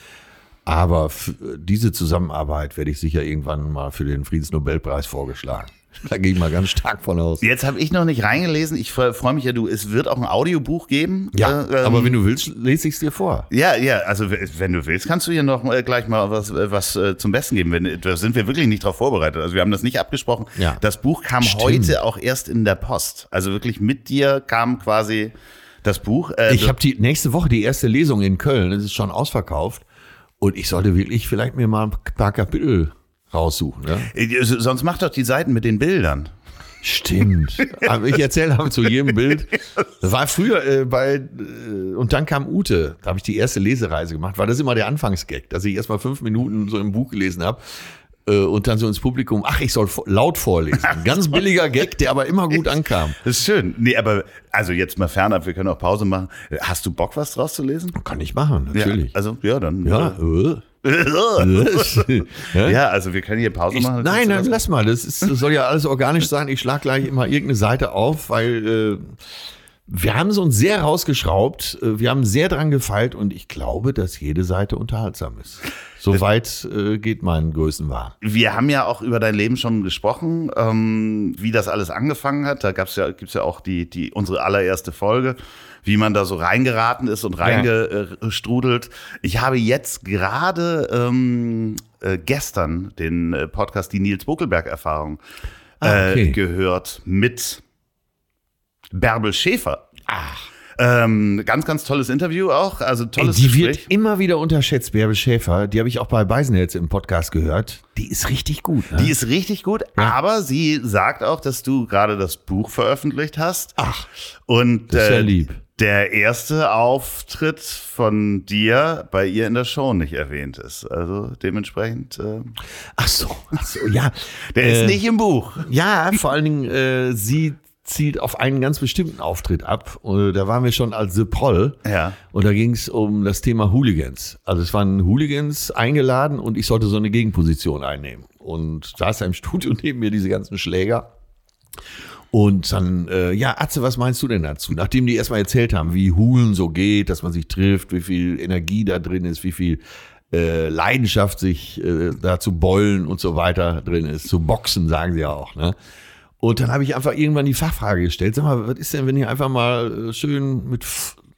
A: Aber diese Zusammenarbeit werde ich sicher irgendwann mal für den Friedensnobelpreis vorgeschlagen. Da gehe ich mal ganz stark von aus.
B: Jetzt habe ich noch nicht reingelesen. Ich freue freu mich ja, du, es wird auch ein Audiobuch geben.
A: Ja,
B: Äh, ähm,
A: aber wenn du willst, lese ich es dir vor.
B: ja, ja, also wenn du willst, kannst du hier noch mal gleich mal was, äh, was äh, zum Besten geben. Wenn, da sind wir wirklich nicht drauf vorbereitet. Also wir haben das nicht abgesprochen.
A: Ja.
B: Das Buch kam
A: Stimmt.
B: heute auch erst in der Post. Also wirklich mit dir kam quasi das Buch. Äh,
A: Ich habe die nächste Woche die erste Lesung in Köln. Es ist schon ausverkauft. Und ich sollte wirklich vielleicht mir mal ein paar Kapitel raussuchen. Ne?
B: äh, sonst mach doch die Seiten mit den Bildern.
A: Stimmt. Aber ich erzähle aber zu jedem Bild. Das war früher äh, bei, äh, und dann kam Ute. Da habe ich die erste Lesereise gemacht. War das immer der Anfangsgag, dass ich erst mal fünf Minuten so im Buch gelesen habe. äh, Und dann so ins Publikum, ach, ich soll laut vorlesen. Ein ganz billiger Gag, der aber immer gut ankam.
B: Das ist schön. Nee, aber also jetzt mal fernab, wir können auch Pause machen. Hast du Bock, was draus zu lesen?
A: Kann ich machen, natürlich.
B: Ja, also, ja, dann.
A: Ja, äh.
B: ja. Ja, also wir können hier Pause
A: Ich,
B: machen.
A: nein, nein, lass mal. Das, ist, das soll ja alles organisch sein. Ich schlag gleich immer irgendeine Seite auf, weil äh, wir haben es uns sehr rausgeschraubt. Äh, Wir haben sehr dran gefeilt und ich glaube, dass jede Seite unterhaltsam ist. Soweit äh, geht mein Größenwahn.
B: Wir haben ja auch über dein Leben schon gesprochen, ähm, wie das alles angefangen hat. Da gab's ja, gibt's ja auch die, die, unsere allererste Folge, wie man da so reingeraten ist und reingestrudelt. Ich habe jetzt gerade ähm, äh, gestern den äh, Podcast Die Nils Buckelberg-Erfahrung
A: Ah,
B: äh,
A: okay.
B: gehört mit Bärbel Schäfer.
A: Ach.
B: Ähm, ganz, ganz tolles Interview auch. Also
A: Ey,
B: tolles
A: die
B: Gespräch.
A: wird immer wieder unterschätzt, Bärbel Schäfer. Die habe ich auch bei Beisenherz im Podcast gehört. Die ist richtig gut. Ne?
B: Die ist richtig gut, aber sie sagt auch, dass du gerade das Buch veröffentlicht hast.
A: Ach,
B: Und
A: das ist ja
B: äh,
A: lieb.
B: der erste Auftritt von dir bei ihr in der Show nicht erwähnt ist. Also dementsprechend, äh,
A: Ach so, ach so ja.
B: der
A: Äh,
B: ist nicht im Buch.
A: Ja, vor allen Dingen, äh, sie zielt auf einen ganz bestimmten Auftritt ab. Und da waren wir schon als The Proll.
B: Ja.
A: Und da ging es um das Thema Hooligans. Also es waren Hooligans eingeladen und ich sollte so eine Gegenposition einnehmen. Und saß da im Studio neben mir diese ganzen Schläger. Und dann, äh, ja, Atze, was meinst du denn dazu? Nachdem die erstmal erzählt haben, wie Hulen so geht, dass man sich trifft, wie viel Energie da drin ist, wie viel äh, Leidenschaft sich äh, da zu beulen und so weiter drin ist. Zu boxen, sagen sie ja auch. Ne? Und dann habe ich einfach irgendwann die Fachfrage gestellt. Sag mal, was ist denn, wenn ihr einfach mal äh, schön mit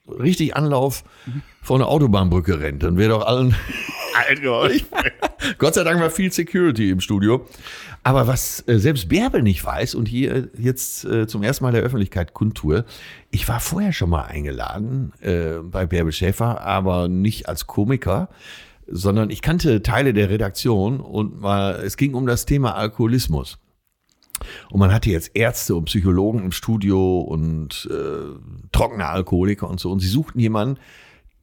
A: richtig Anlauf vor eine Autobahnbrücke rennt? Dann wäre doch allen Gott sei Dank war viel Security im Studio. Aber was äh, selbst Bärbel nicht weiß und hier jetzt äh, zum ersten Mal der Öffentlichkeit kundtue, ich war vorher schon mal eingeladen äh, bei Bärbel Schäfer, aber nicht als Komiker, sondern ich kannte Teile der Redaktion und mal, es ging um das Thema Alkoholismus. Und man hatte jetzt Ärzte und Psychologen im Studio und äh, trockene Alkoholiker und so. Und sie suchten jemanden,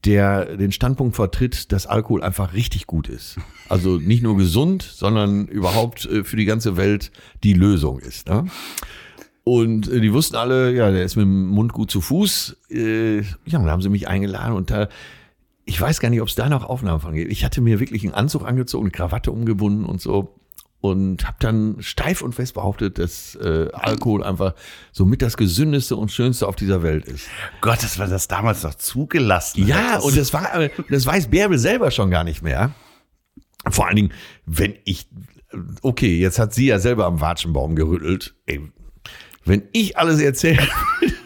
A: der den Standpunkt vertritt, dass Alkohol einfach richtig gut ist. Also nicht nur gesund, sondern überhaupt äh, für die ganze Welt die Lösung ist. Ne? Und äh, die wussten alle, ja, der ist mit dem Mund gut zu Fuß. Äh, ja, dann haben sie mich eingeladen und da, ich weiß gar nicht, ob es da noch Aufnahmen von gibt. Ich hatte mir wirklich einen Anzug angezogen, eine Krawatte umgebunden und so. Und habe dann steif und fest behauptet, dass äh, Alkohol einfach somit das gesündeste und schönste auf dieser Welt ist.
B: Gott, dass man das damals noch zugelassen
A: Ja,
B: hat.
A: und das war, äh, das weiß Bärbel selber schon gar nicht mehr. Vor allen Dingen, wenn ich, okay, jetzt hat sie ja selber am Watschenbaum gerüttelt. Ey, wenn ich alles erzähle.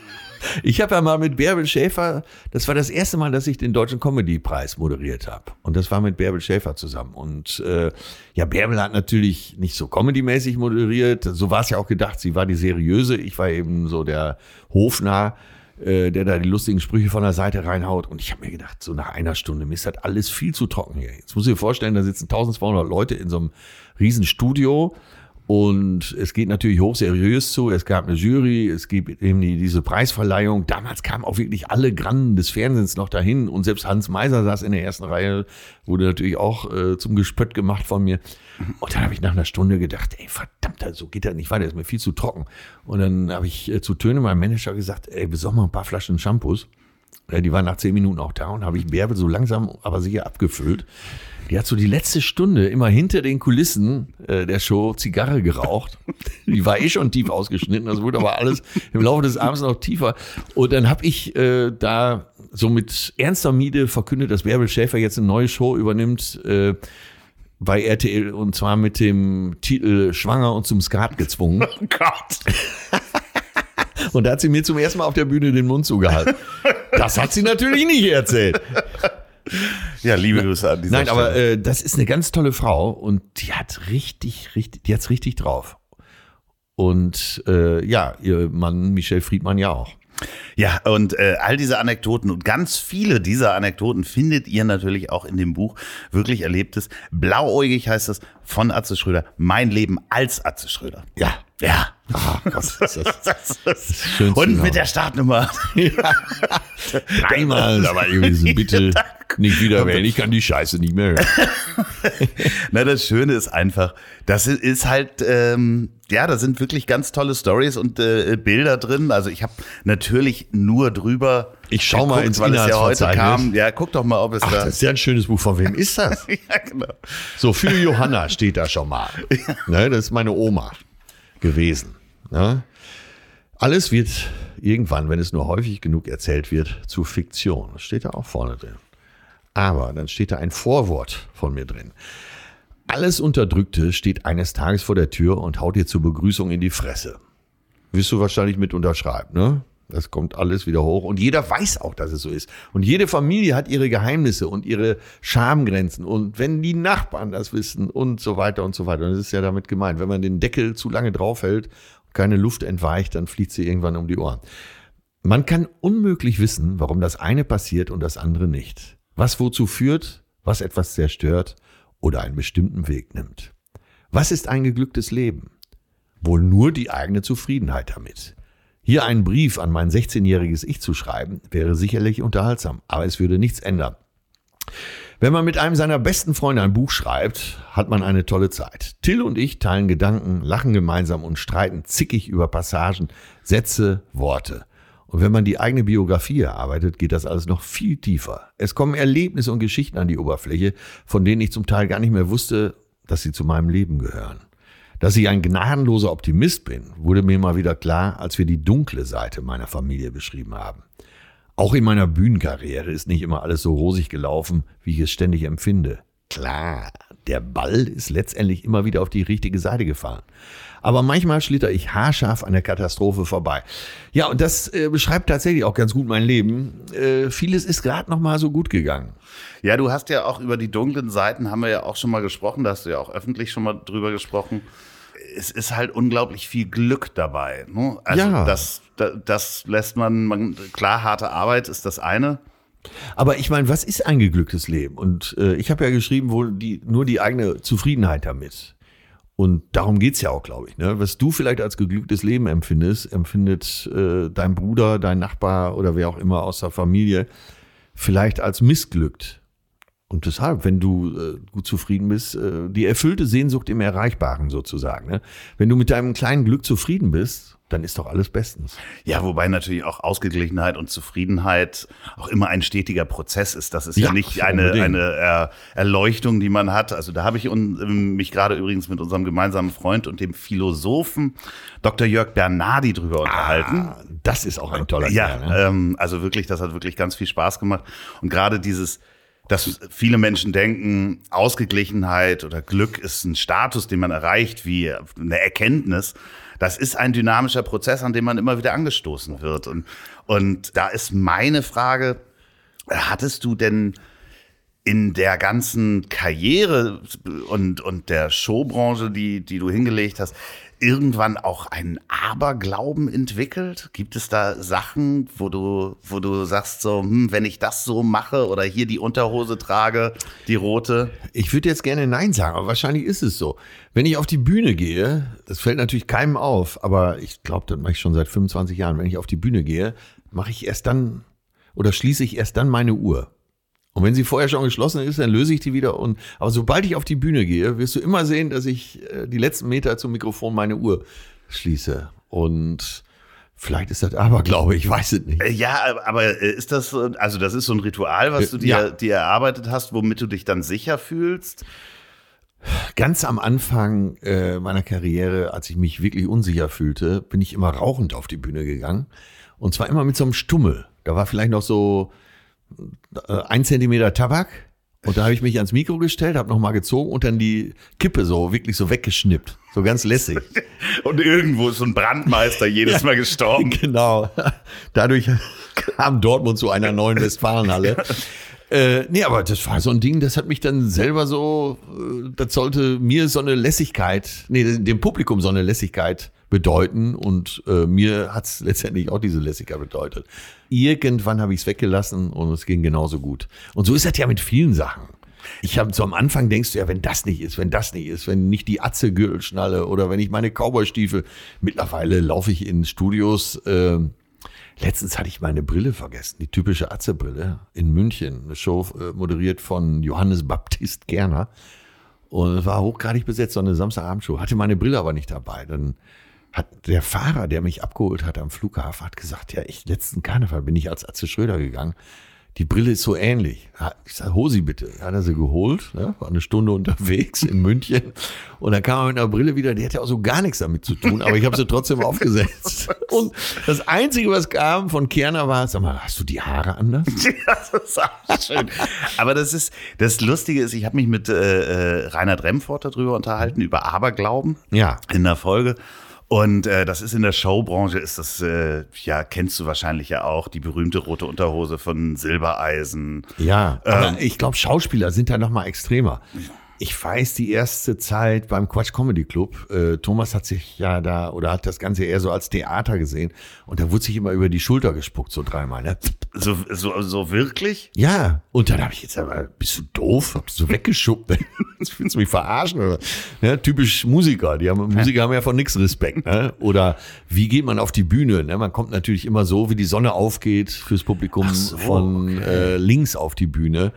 A: Ich habe ja mal mit Bärbel Schäfer, das war das erste Mal, dass ich den Deutschen Comedy-Preis moderiert habe. Und das war mit Bärbel Schäfer zusammen. Und äh, ja, Bärbel hat natürlich nicht so comedymäßig moderiert. So war es ja auch gedacht. Sie war die seriöse. Ich war eben so der Hofnarr, äh, der da die lustigen Sprüche von der Seite reinhaut. Und ich habe mir gedacht, so nach einer Stunde, mir ist das alles viel zu trocken hier. Jetzt muss ich dir vorstellen, da sitzen 1200 Leute in so einem riesen Studio. Und es geht natürlich hochseriös zu. Es gab eine Jury, es gibt eben die, diese Preisverleihung. Damals kamen auch wirklich alle Granden des Fernsehens noch dahin. Und selbst Hans Meiser saß in der ersten Reihe, wurde natürlich auch äh, zum Gespött gemacht von mir. Und dann habe ich nach einer Stunde gedacht, ey, verdammt, so geht das nicht weiter, ist mir viel zu trocken. Und dann habe ich äh, zu Töne meinem Manager gesagt, ey, besorg mal ein paar Flaschen Shampoos. Die waren nach zehn Minuten auch da und habe ich Bärbel so langsam, aber sicher abgefüllt. Die hat so die letzte Stunde immer hinter den Kulissen äh, der Show Zigarre geraucht. Die war eh schon tief ausgeschnitten, das wurde aber alles im Laufe des Abends noch tiefer. Und dann habe ich äh, da so mit ernster Miene verkündet, dass Bärbel Schäfer jetzt eine neue Show übernimmt äh, bei RTL und zwar mit dem Titel Schwanger und zum Skat gezwungen.
B: Oh Gott.
A: Und da hat sie mir zum ersten Mal auf der Bühne den Mund zugehalten. Das hat sie natürlich nicht erzählt.
B: Ja, liebe Grüße an dieser
A: Nein, aber
B: Stelle.
A: äh, das ist eine ganz tolle Frau und die hat richtig, richtig, die hat's richtig drauf. Und äh, ja, ihr Mann Michel Friedmann ja auch.
B: Ja, und äh, all diese Anekdoten und ganz viele dieser Anekdoten findet ihr natürlich auch in dem Buch Wirklich Erlebtes. Blauäugig heißt es von Atze Schröder. Mein Leben als Atze Schröder.
A: Ja.
B: Ja.
A: Ah, Gott, ist das
B: Das ist
A: schönste
B: und mit der Startnummer.
A: Dreimal dabei gewesen, bitte nicht wieder wählen. Ich kann die Scheiße nicht mehr hören.
B: Na, das Schöne ist einfach, das ist halt, ähm, ja, da sind wirklich ganz tolle Stories und äh, Bilder drin. Also ich habe natürlich nur drüber.
A: Ich schau mal ins
B: weil es ja heute kam. Ja, guck doch mal, ob es
A: Ach,
B: da.
A: das ist ja ein schönes Buch. Von wem ist das?
B: ja, genau.
A: So, für Johanna steht da schon mal. Ne, das ist meine Oma gewesen. Ne? Alles wird irgendwann, wenn es nur häufig genug erzählt wird, zu Fiktion. Das steht da auch vorne drin. Aber dann steht da ein Vorwort von mir drin. Alles Unterdrückte steht eines Tages vor der Tür und haut dir zur Begrüßung in die Fresse. Wirst du wahrscheinlich mit unterschreiben, ne? Das kommt alles wieder hoch. Und jeder weiß auch, dass es so ist. Und jede Familie hat ihre Geheimnisse und ihre Schamgrenzen. Und wenn die Nachbarn das wissen und so weiter und so weiter. Und das ist ja damit gemeint. Wenn man den Deckel zu lange draufhält, keine Luft entweicht, dann fliegt sie irgendwann um die Ohren. Man kann unmöglich wissen, warum das eine passiert und das andere nicht. Was wozu führt, was etwas zerstört oder einen bestimmten Weg nimmt. Was ist ein geglücktes Leben? Wohl nur die eigene Zufriedenheit damit. Hier einen Brief an mein 16-jähriges Ich zu schreiben, wäre sicherlich unterhaltsam, aber es würde nichts ändern. Wenn man mit einem seiner besten Freunde ein Buch schreibt, hat man eine tolle Zeit. Till und ich teilen Gedanken, lachen gemeinsam und streiten zickig über Passagen, Sätze, Worte. Und wenn man die eigene Biografie erarbeitet, geht das alles noch viel tiefer. Es kommen Erlebnisse und Geschichten an die Oberfläche, von denen ich zum Teil gar nicht mehr wusste, dass sie zu meinem Leben gehören. Dass ich ein gnadenloser Optimist bin, wurde mir mal wieder klar, als wir die dunkle Seite meiner Familie beschrieben haben. Auch in meiner Bühnenkarriere ist nicht immer alles so rosig gelaufen, wie ich es ständig empfinde. Klar, der Ball ist letztendlich immer wieder auf die richtige Seite gefallen. Aber manchmal schlitter ich haarscharf an der Katastrophe vorbei. Ja, und das äh, beschreibt tatsächlich auch ganz gut mein Leben. Äh, vieles ist gerade noch mal so gut gegangen.
B: Ja, du hast ja auch über die dunklen Seiten haben wir ja auch schon mal gesprochen, da hast du ja auch öffentlich schon mal drüber gesprochen es ist halt unglaublich viel Glück dabei. Ne? Also ja. das, das, lässt man, man, klar, harte Arbeit ist das eine.
A: Aber ich meine, was ist ein geglücktes Leben? Und äh, ich habe ja geschrieben, wohl die, nur die eigene Zufriedenheit damit. Und darum geht's ja auch, glaube ich. Ne? Was du vielleicht als geglücktes Leben empfindest, empfindet äh, dein Bruder, dein Nachbar oder wer auch immer aus der Familie vielleicht als missglückt. Und deshalb, wenn du äh, gut zufrieden bist, äh, die erfüllte Sehnsucht im Erreichbaren sozusagen. Ne? Wenn du mit deinem kleinen Glück zufrieden bist, dann ist doch alles bestens.
B: Ja, wobei natürlich auch Ausgeglichenheit und Zufriedenheit auch immer ein stetiger Prozess ist. Das ist ja, ja nicht eine, eine er Erleuchtung, die man hat. Also da habe ich un, mich gerade übrigens mit unserem gemeinsamen Freund und dem Philosophen Dr. Jörg Bernardi drüber unterhalten. Ah,
A: das ist auch ein toller
B: Ja, Kerl, ne? ähm, also wirklich, das hat wirklich ganz viel Spaß gemacht. Und gerade dieses dass viele Menschen denken, Ausgeglichenheit oder Glück ist ein Status, den man erreicht, wie eine Erkenntnis. Das ist ein dynamischer Prozess, an dem man immer wieder angestoßen wird. Und, und da ist meine Frage, hattest du denn in der ganzen Karriere und, und der Showbranche, die, die du hingelegt hast, irgendwann auch einen Aberglauben entwickelt? Gibt es da Sachen, wo du, wo du sagst, so, hm, wenn ich das so mache oder hier die Unterhose trage, die rote?
A: Ich würde jetzt gerne Nein sagen, aber wahrscheinlich ist es so. Wenn ich auf die Bühne gehe, das fällt natürlich keinem auf, aber ich glaube, das mache ich schon seit 25 Jahren. Wenn ich auf die Bühne gehe, mache ich erst dann oder schließe ich erst dann meine Uhr. Und wenn sie vorher schon geschlossen ist, dann löse ich die wieder. Und aber sobald ich auf die Bühne gehe, wirst du immer sehen, dass ich äh, die letzten Meter zum Mikrofon meine Uhr schließe. Und vielleicht ist das aber, glaube ich, weiß es nicht. Äh,
B: ja, aber äh, ist das, also das ist so ein Ritual, was du dir, ja. dir erarbeitet hast, womit du dich dann sicher fühlst?
A: Ganz am Anfang äh, meiner Karriere, als ich mich wirklich unsicher fühlte, bin ich immer rauchend auf die Bühne gegangen. Und zwar immer mit so einem Stummel. Da war vielleicht noch so ein Zentimeter Tabak. Und da habe ich mich ans Mikro gestellt, habe nochmal gezogen und dann die Kippe so wirklich so weggeschnippt. So ganz lässig.
B: und irgendwo ist so ein Brandmeister jedes Mal gestorben.
A: Genau. Dadurch kam Dortmund zu einer neuen Westfalenhalle. Äh, nee, aber das war so ein Ding, das hat mich dann selber so, äh, das sollte mir so eine Lässigkeit, nee, dem Publikum so eine Lässigkeit bedeuten und äh, mir hat es letztendlich auch diese Lässigkeit bedeutet. Irgendwann habe ich es weggelassen und es ging genauso gut. Und so ist das ja mit vielen Sachen. Ich habe so am Anfang denkst du ja, wenn das nicht ist, wenn das nicht ist, wenn nicht die Atze Gürtelschnalle oder wenn ich meine Cowboy-Stiefel. Mittlerweile laufe ich in Studios. Äh, letztens hatte ich meine Brille vergessen, die typische Atze-Brille in München. Eine Show äh, moderiert von Johannes Baptist Gerner. Und es war hochgradig besetzt, so eine Samstagabendshow. Hatte meine Brille aber nicht dabei. Dann hat der Fahrer, der mich abgeholt hat am Flughafen, hat gesagt, ja, ich letzten Karneval bin ich als Atze Schröder gegangen. Die Brille ist so ähnlich. Ich sage, hol sie bitte. Hat er sie geholt, ne? war eine Stunde unterwegs in München. Und dann kam er mit einer Brille wieder, die hatte auch so gar nichts damit zu tun, aber ich habe sie trotzdem aufgesetzt. Und das Einzige, was kam von Kerner war, sag mal, hast du die Haare anders? Ja, das ist
B: auch schön. Aber das ist, das Lustige ist, ich habe mich mit äh, äh Reinhard Remfort darüber unterhalten, über Aberglauben. Ja. In der Folge. Und äh, das ist in der Showbranche, ist das, äh, ja, kennst du wahrscheinlich ja auch, die berühmte rote Unterhose von Silbereisen.
A: Ja, ähm, ich glaube, Schauspieler sind da noch mal extremer. ich weiß, die erste Zeit beim Quatsch Comedy Club, äh, Thomas hat sich ja da oder hat das Ganze eher so als Theater gesehen und da wurde sich immer über die Schulter gespuckt, so dreimal, ne?
B: So, so, so wirklich?
A: Ja, und dann habe ich jetzt aber, bist du doof? Hab so weggeschuckt? Ne? Willst du mich verarschen? Oder? Ja, typisch Musiker, die haben, Musiker haben ja von nichts Respekt, ne? Oder wie geht man auf die Bühne? Ne? Man kommt natürlich immer so, wie die Sonne aufgeht fürs Publikum
B: so,
A: von äh, links auf die Bühne.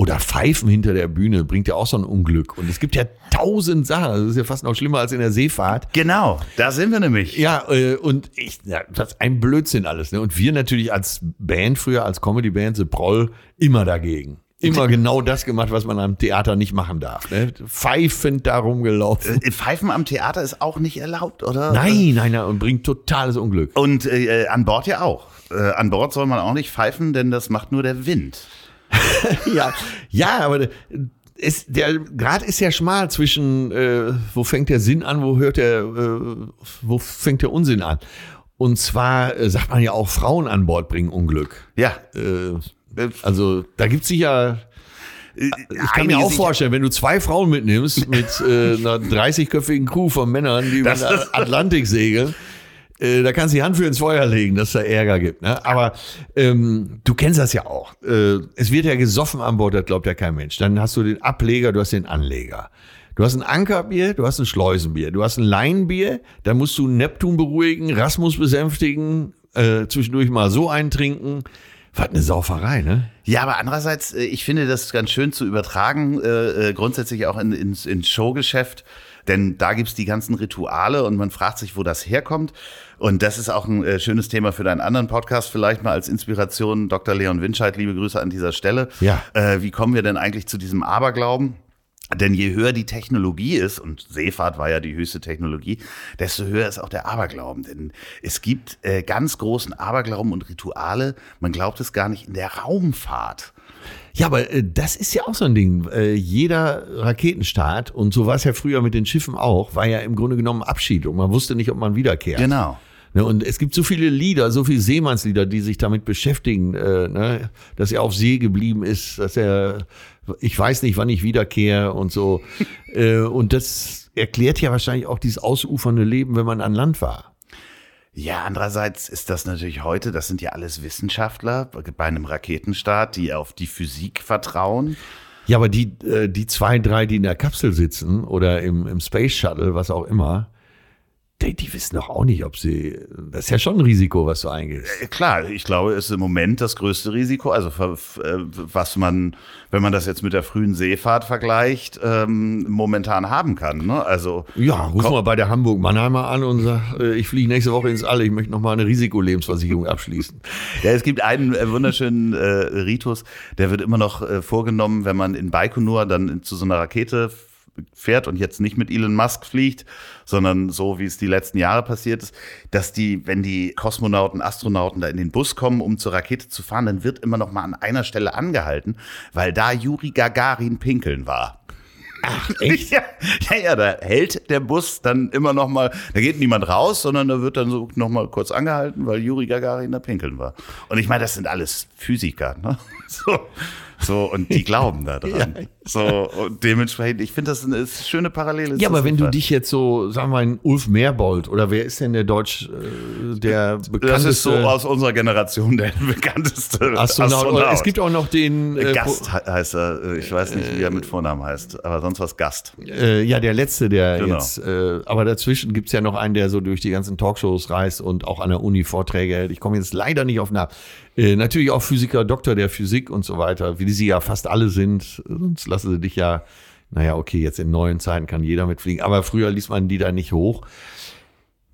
A: Oder Pfeifen hinter der Bühne bringt ja auch so ein Unglück. Und es gibt ja tausend Sachen. Das ist ja fast noch schlimmer als in der Seefahrt.
B: Genau, da sind wir nämlich.
A: Ja, äh, und ich, ja, das ist ein Blödsinn alles. Ne? Und wir natürlich als Band früher, als Comedy-Band, The Proll, immer dagegen. Immer genau das gemacht, was man am Theater nicht machen darf. Ne? Pfeifend da rumgelaufen.
B: Äh, Pfeifen am Theater ist auch nicht erlaubt, oder?
A: Nein, nein, nein, und bringt totales Unglück.
B: Und äh, an Bord ja auch. Äh, an Bord soll man auch nicht pfeifen, denn das macht nur der Wind.
A: ja, ja, aber es, der Grad ist ja schmal zwischen, äh, wo fängt der Sinn an, wo hört der, äh, wo fängt der Unsinn an? Und zwar äh, sagt man ja auch, Frauen an Bord bringen Unglück.
B: Ja.
A: Äh, also da gibt's sicher. Ich kann mir auch vorstellen, wenn du zwei Frauen mitnimmst mit äh, einer 30-köpfigen Crew von Männern, die über den
B: ist-
A: Atlantik segeln, äh, da kannst du die Hand für ins Feuer legen, dass da Ärger gibt. Ne? Aber ähm, du kennst das ja auch. Äh, es wird ja gesoffen an Bord, das glaubt ja kein Mensch. Dann hast du den Ableger, du hast den Anleger. Du hast ein Ankerbier, du hast ein Schleusenbier, du hast ein Leinbier, da musst du Neptun beruhigen, Rasmus besänftigen, äh, zwischendurch mal so eintrinken. Was eine Sauferei, ne?
B: Ja, aber andererseits, äh, ich finde das ganz schön zu übertragen, äh, äh, grundsätzlich auch in, ins, ins Showgeschäft. Denn da gibt's die ganzen Rituale und man fragt sich, wo das herkommt. Und das ist auch ein äh, schönes Thema für deinen anderen Podcast, vielleicht mal als Inspiration. Dr. Leon Winscheid, liebe Grüße an dieser Stelle.
A: Ja.
B: Äh, wie kommen wir denn eigentlich zu diesem Aberglauben? Denn je höher die Technologie ist, und Seefahrt war ja die höchste Technologie, desto höher ist auch der Aberglauben. Denn es gibt äh, ganz großen Aberglauben und Rituale, man glaubt es gar nicht, in der Raumfahrt.
A: Ja, aber äh, das ist ja auch so ein Ding. Äh, jeder Raketenstart, und so war es ja früher mit den Schiffen auch, war ja im Grunde genommen Abschied und man wusste nicht, ob man wiederkehrt.
B: Genau.
A: Ne, und es gibt so viele Lieder, so viele Seemannslieder, die sich damit beschäftigen, äh, ne, dass er auf See geblieben ist, dass er, ich weiß nicht, wann ich wiederkehre und so. äh, und das erklärt ja wahrscheinlich auch dieses ausufernde Leben, wenn man an Land war.
B: Ja, andererseits ist das natürlich heute, das sind ja alles Wissenschaftler bei einem Raketenstart, die auf die Physik vertrauen.
A: Ja, aber die, äh, die zwei, drei, die in der Kapsel sitzen oder im, im Space Shuttle, was auch immer, die, die wissen doch auch nicht, ob sie. Das ist ja schon ein Risiko, was du eingehst.
B: Äh, Klar, ich glaube, ist im Moment das größte Risiko. Also äh, was man, wenn man das jetzt mit der frühen Seefahrt vergleicht, ähm, momentan haben kann. Ne? Also
A: Ja, ruf mal bei der Hamburg-Mannheimer an und sag, äh, ich fliege nächste Woche ins All, ich möchte noch mal eine Risikolebensversicherung abschließen.
B: Ja, es gibt einen äh, wunderschönen äh, Ritus, der wird immer noch vorgenommen, wenn man in Baikonur dann zu so einer Rakete fährt und jetzt nicht mit Elon Musk fliegt, sondern so wie es die letzten Jahre passiert ist, dass die, wenn die Kosmonauten, Astronauten da in den Bus kommen, um zur Rakete zu fahren, dann wird immer noch mal an einer Stelle angehalten, weil da Juri Gagarin pinkeln war.
A: Ach, echt?
B: Ja, ja, ja, da hält der Bus dann immer noch mal, da geht niemand raus, sondern da wird dann so noch mal kurz angehalten, weil Juri Gagarin da pinkeln war. Und ich meine, das sind alles Physiker, ne? So, so und die glauben da dran.
A: Ja.
B: So, und dementsprechend, ich finde, das ist eine ist eine schöne Parallele.
A: Ja, aber wenn du dich jetzt so, sagen wir mal, ein Ulf Merbold oder wer ist denn der Deutsch, äh, der bekannteste
B: Das ist so aus unserer Generation der bekannteste
A: Astronaut. Oder es gibt auch noch den äh,
B: Gast he- heißt er. Ich weiß nicht, wie er mit Vornamen heißt, aber sonst was Gast.
A: Äh, ja, der letzte, der
B: Genau.
A: jetzt, äh, aber dazwischen gibt's ja noch einen, der so durch die ganzen Talkshows reist und auch an der Uni Vorträge hält. Ich komme jetzt leider nicht auf Namen. Äh, natürlich auch Physiker, Doktor der Physik und so weiter, wie sie ja fast alle sind. Sonst lassen sie dich ja, naja, okay, jetzt in neuen Zeiten kann jeder mitfliegen, aber früher ließ man die da nicht hoch.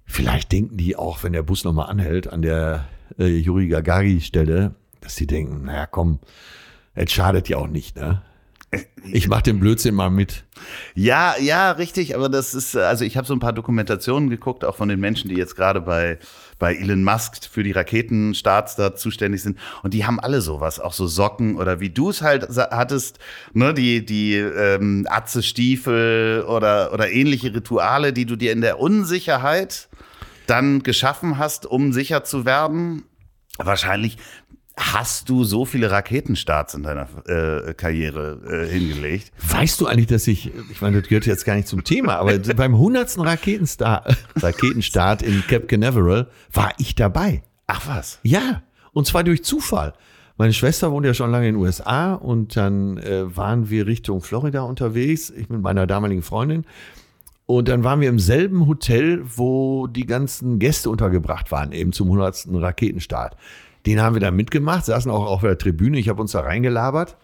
A: Vielleicht denken die auch, wenn der Bus nochmal anhält an der äh, Yuri Gagari-Stelle, dass die denken, naja, komm, es schadet ja auch nicht, ne? Ich mach den Blödsinn mal mit.
B: Ja, ja, richtig, aber das ist, also ich habe so ein paar Dokumentationen geguckt, auch von den Menschen, die jetzt gerade bei, bei Elon Musk für die Raketenstarts da zuständig sind. Und die haben alle sowas, auch so Socken oder wie du es halt hattest, ne, die, die ähm, Atze-Stiefel oder, oder ähnliche Rituale, die du dir in der Unsicherheit dann geschaffen hast, um sicher zu werden. Wahrscheinlich Hast du so viele Raketenstarts in deiner äh, Karriere äh, hingelegt?
A: Weißt du eigentlich, dass ich, ich meine, das gehört jetzt gar nicht zum Thema, aber beim 100. Raketenstar, Raketenstart in Cape Canaveral war ich dabei.
B: Ach was?
A: Ja, und zwar durch Zufall. Meine Schwester wohnt ja schon lange in den USA und dann äh, waren wir Richtung Florida unterwegs, ich mit meiner damaligen Freundin. Und dann waren wir im selben Hotel, wo die ganzen Gäste untergebracht waren, eben zum 100. Raketenstart. Den haben wir dann mitgemacht, saßen auch auf der Tribüne, ich habe uns da reingelabert.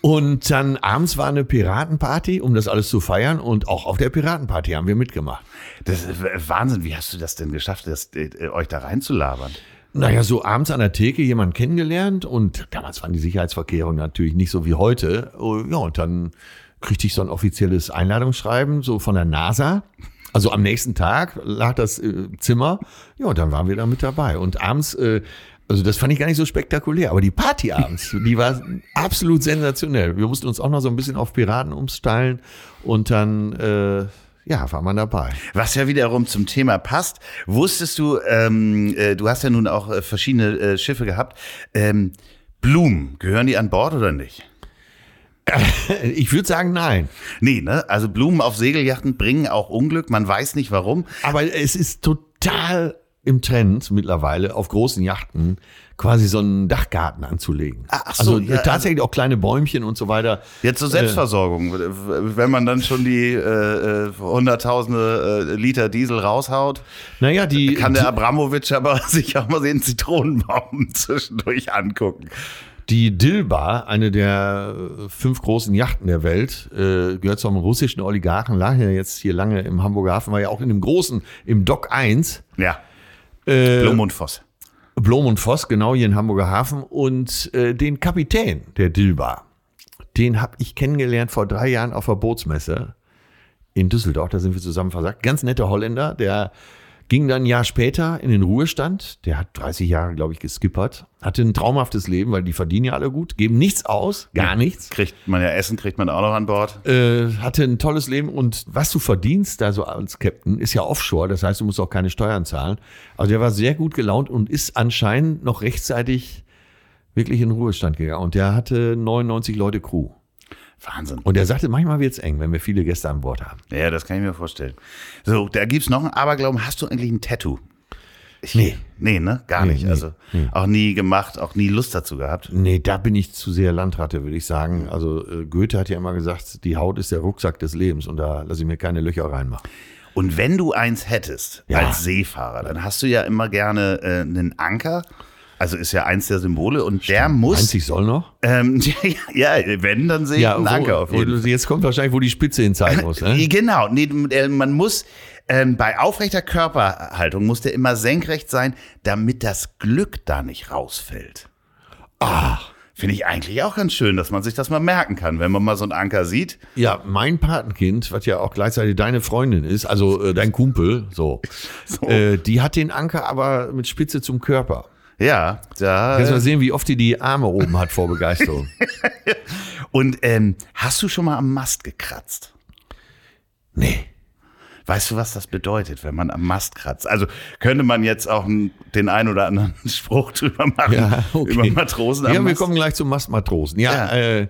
A: Und dann abends war eine Piratenparty, um das alles zu feiern. Und auch auf der Piratenparty haben wir mitgemacht.
B: Das ist Wahnsinn. Wie hast du das denn geschafft, das, äh, euch da reinzulabern?
A: Naja, so abends an der Theke jemanden kennengelernt und damals waren die Sicherheitsverkehrungen natürlich nicht so wie heute. Oh, ja, und dann kriegte ich so ein offizielles Einladungsschreiben, so von der NASA. Also am nächsten Tag lag das äh, Zimmer. Ja, und dann waren wir da mit dabei. Und abends, äh, also das fand ich gar nicht so spektakulär, aber die Party abends, die war absolut sensationell. Wir mussten uns auch noch so ein bisschen auf Piraten umstylen und dann äh, ja, war man dabei.
B: Was ja wiederum zum Thema passt. Wusstest du, ähm, äh, du hast ja nun auch äh, verschiedene äh, Schiffe gehabt. Ähm, Blumen, gehören die an Bord oder nicht?
A: Ich würde sagen, nein.
B: Nee, ne? Also Blumen auf Segelyachten bringen auch Unglück. Man weiß nicht warum.
A: Aber es ist total im Trend mittlerweile auf großen Yachten quasi so einen Dachgarten anzulegen.
B: Ach so,
A: also
B: ja,
A: tatsächlich auch kleine Bäumchen und so weiter.
B: Jetzt zur Selbstversorgung. Wenn man dann schon die äh, äh, hunderttausende äh, Liter Diesel raushaut,
A: Naja, die
B: kann der Abramowitsch aber sich auch mal den Zitronenbaum zwischendurch angucken.
A: Die Dilba, eine der äh, fünf großen Yachten der Welt, äh, gehört zum russischen Oligarchen, lag ja jetzt hier lange im Hamburger Hafen, war ja auch in dem großen, im Dock 1.
B: Ja,
A: Äh,
B: Blum und Voss.
A: Blom und Voss, genau hier in Hamburger Hafen. Und äh, den Kapitän der Dilba, den habe ich kennengelernt vor drei Jahren auf der Bootsmesse in Düsseldorf. Da sind wir zusammen versagt. Ganz netter Holländer, der ging dann ein Jahr später in den Ruhestand. Der hat 30 Jahre, glaube ich, geskippert. Hatte ein traumhaftes Leben, weil die verdienen ja alle gut, geben nichts aus, gar nichts.
B: Kriegt man ja Essen, kriegt man auch noch an Bord.
A: Äh, hatte ein tolles Leben und was du verdienst da so als Captain ist ja Offshore, das heißt, du musst auch keine Steuern zahlen. Also der war sehr gut gelaunt und ist anscheinend noch rechtzeitig wirklich in den Ruhestand gegangen und der hatte 99 Leute Crew.
B: Wahnsinn.
A: Und er sagte, manchmal wird's eng, wenn wir viele Gäste an Bord haben.
B: Ja, das kann ich mir vorstellen. So, da gibt's noch einen Aberglauben. Hast du eigentlich ein Tattoo? Ich,
A: Nee.
B: Nee, ne? Gar
A: Nee,
B: nicht.
A: nee,
B: Also auch nie gemacht, auch nie Lust dazu gehabt.
A: Nee, da bin ich zu sehr Landratte, würde ich sagen. Also äh, Goethe hat ja immer gesagt, die Haut ist der Rucksack des Lebens und da lasse ich mir keine Löcher reinmachen.
B: Und wenn du eins hättest
A: Ja.
B: als Seefahrer, dann hast du ja immer gerne äh, einen Anker. Also ist ja eins der Symbole und der muss.
A: Einzig soll noch?
B: Ähm, ja, wenn, dann sehe ich
A: Ja,
B: einen Anker auf jeden Fall.
A: jetzt kommt wahrscheinlich, wo die Spitze hin zeigen muss. Ne?
B: Genau, nee, äh, man muss ähm, bei aufrechter Körperhaltung muss der immer senkrecht sein, damit das Glück da nicht rausfällt.
A: Ah,
B: Finde ich eigentlich auch ganz schön, dass man sich das mal merken kann, wenn man mal so einen Anker sieht.
A: Ja, mein Patenkind, was ja auch gleichzeitig deine Freundin ist, also äh, dein Kumpel, so,
B: So.
A: Äh, die hat den Anker aber mit Spitze zum Körper.
B: Ja, da.
A: Kannst mal sehen, wie oft die die Arme oben hat vor Begeisterung.
B: Und ähm, hast du schon mal am Mast gekratzt?
A: nee.
B: Weißt du, was das bedeutet, wenn man am Mast kratzt? Also könnte man jetzt auch den ein oder anderen Spruch drüber machen
A: Ja, okay.
B: über Matrosen am
A: Ja, wir
B: Mast.
A: kommen gleich zum Mastmatrosen. Ja,
B: Ja.
A: Äh,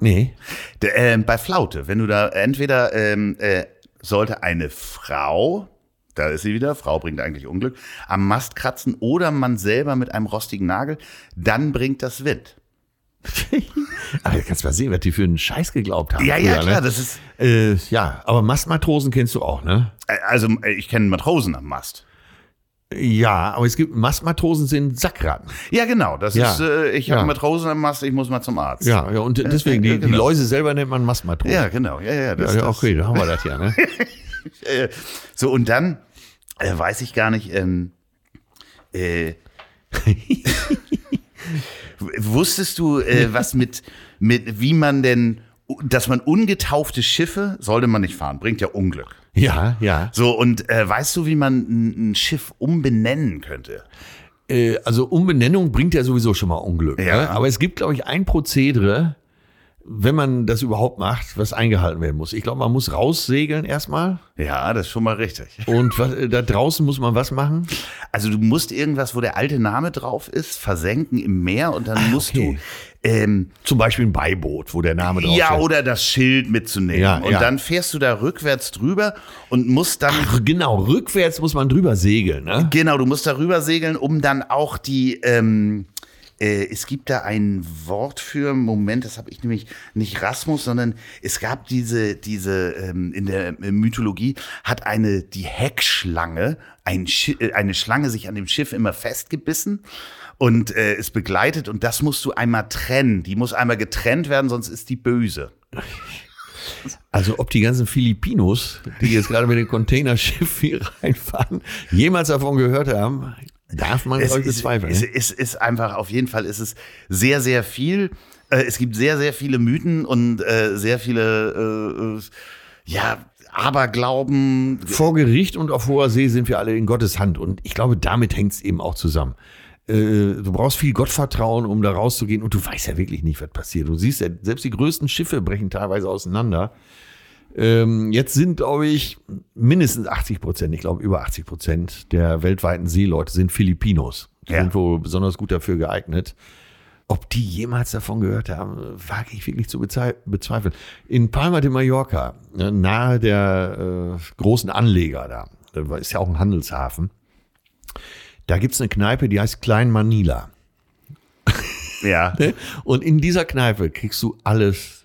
A: nee.
B: Der, ähm, bei Flaute, wenn du da entweder ähm, äh, sollte eine Frau, da ist sie wieder, Frau bringt eigentlich Unglück, am Mast kratzen oder man selber mit einem rostigen Nagel, dann bringt das Wind.
A: Aber du kannst mal sehen, was die für einen Scheiß geglaubt haben.
B: Ja, ja,
A: früher,
B: klar,
A: Ne?
B: das ist,
A: Äh, ja, aber Mastmatrosen kennst du auch, ne?
B: äh, also äh, ich kenne Matrosen am Mast.
A: Ja, aber es gibt Mastmatrosen sind Sackratten.
B: Ja, genau, das
A: Ja.
B: ist, äh, ich habe
A: Ja.
B: Matrosen am Mast, ich muss mal zum Arzt.
A: Ja, ja, und deswegen, die,
B: ja,
A: die
B: genau.
A: Läuse selber nennt man Mastmatrosen.
B: Ja, genau, ja, ja, das,
A: Ja, okay, da haben wir das ja, ne?
B: Äh, so, und dann äh, weiß ich gar nicht, ähm, äh, wusstest du, äh, was mit, mit, wie man denn, dass man ungetaufte Schiffe sollte man nicht fahren, bringt ja Unglück.
A: Ja, ja.
B: So, und äh, weißt du, wie man ein, ein Schiff umbenennen könnte?
A: Äh, also Umbenennung bringt ja sowieso schon mal Unglück.
B: Ja.
A: Ne? Aber es gibt, glaube ich, ein Prozedere, wenn man das überhaupt macht, was eingehalten werden muss. Ich glaube, man muss raussegeln erstmal.
B: Ja, das ist schon mal richtig.
A: Und was, äh, da draußen muss man was machen?
B: Also du musst irgendwas, wo der alte Name drauf ist, versenken im Meer und dann
A: Ah,
B: musst
A: okay.
B: du ähm,
A: Zum Beispiel ein Beiboot, wo der Name drauf
B: ja
A: ist.
B: oder das Schild mitzunehmen.
A: Ja,
B: und
A: ja.
B: dann fährst du da rückwärts drüber und musst dann
A: Ach, genau, rückwärts muss man drüber segeln. Ne?
B: Genau, du musst darüber segeln, um dann auch die. Ähm, äh, es gibt da ein Wort für, Moment, das habe ich nämlich nicht Rasmus, sondern es gab diese, diese ähm, in der Mythologie hat eine, die Heckschlange, ein Schi äh, eine Schlange sich an dem Schiff immer festgebissen und äh, es begleitet und das musst du einmal trennen. Die muss einmal getrennt werden, sonst ist die böse.
A: Also ob die ganzen Filipinos, die jetzt gerade mit dem Containerschiff hier reinfahren, jemals davon gehört haben, darf man
B: es
A: bezweifeln.
B: es,
A: ne?
B: es ist einfach, auf jeden Fall ist es sehr, sehr viel. Äh, Es gibt sehr, sehr viele Mythen und äh, sehr viele, äh, äh, ja, Aberglauben.
A: Vor Gericht und auf hoher See sind wir alle in Gottes Hand. Und ich glaube, damit hängt es eben auch zusammen. Äh, Du brauchst viel Gottvertrauen, um da rauszugehen. Und du weißt ja wirklich nicht, was passiert. Du siehst ja, selbst die größten Schiffe brechen teilweise auseinander. Ähm, Jetzt sind, glaube ich, mindestens 80 Prozent, ich glaube über 80 Prozent der weltweiten Seeleute sind Filipinos. Die
B: Ja.
A: sind wohl besonders gut dafür geeignet. Ob die jemals davon gehört haben, wage ich wirklich zu bezweifeln. In Palma de Mallorca, ne, nahe der äh, großen Anleger da, da ist ja auch ein Handelshafen, da gibt's eine Kneipe, die heißt Klein Manila.
B: Ja.
A: Ne? Und in dieser Kneipe kriegst du alles,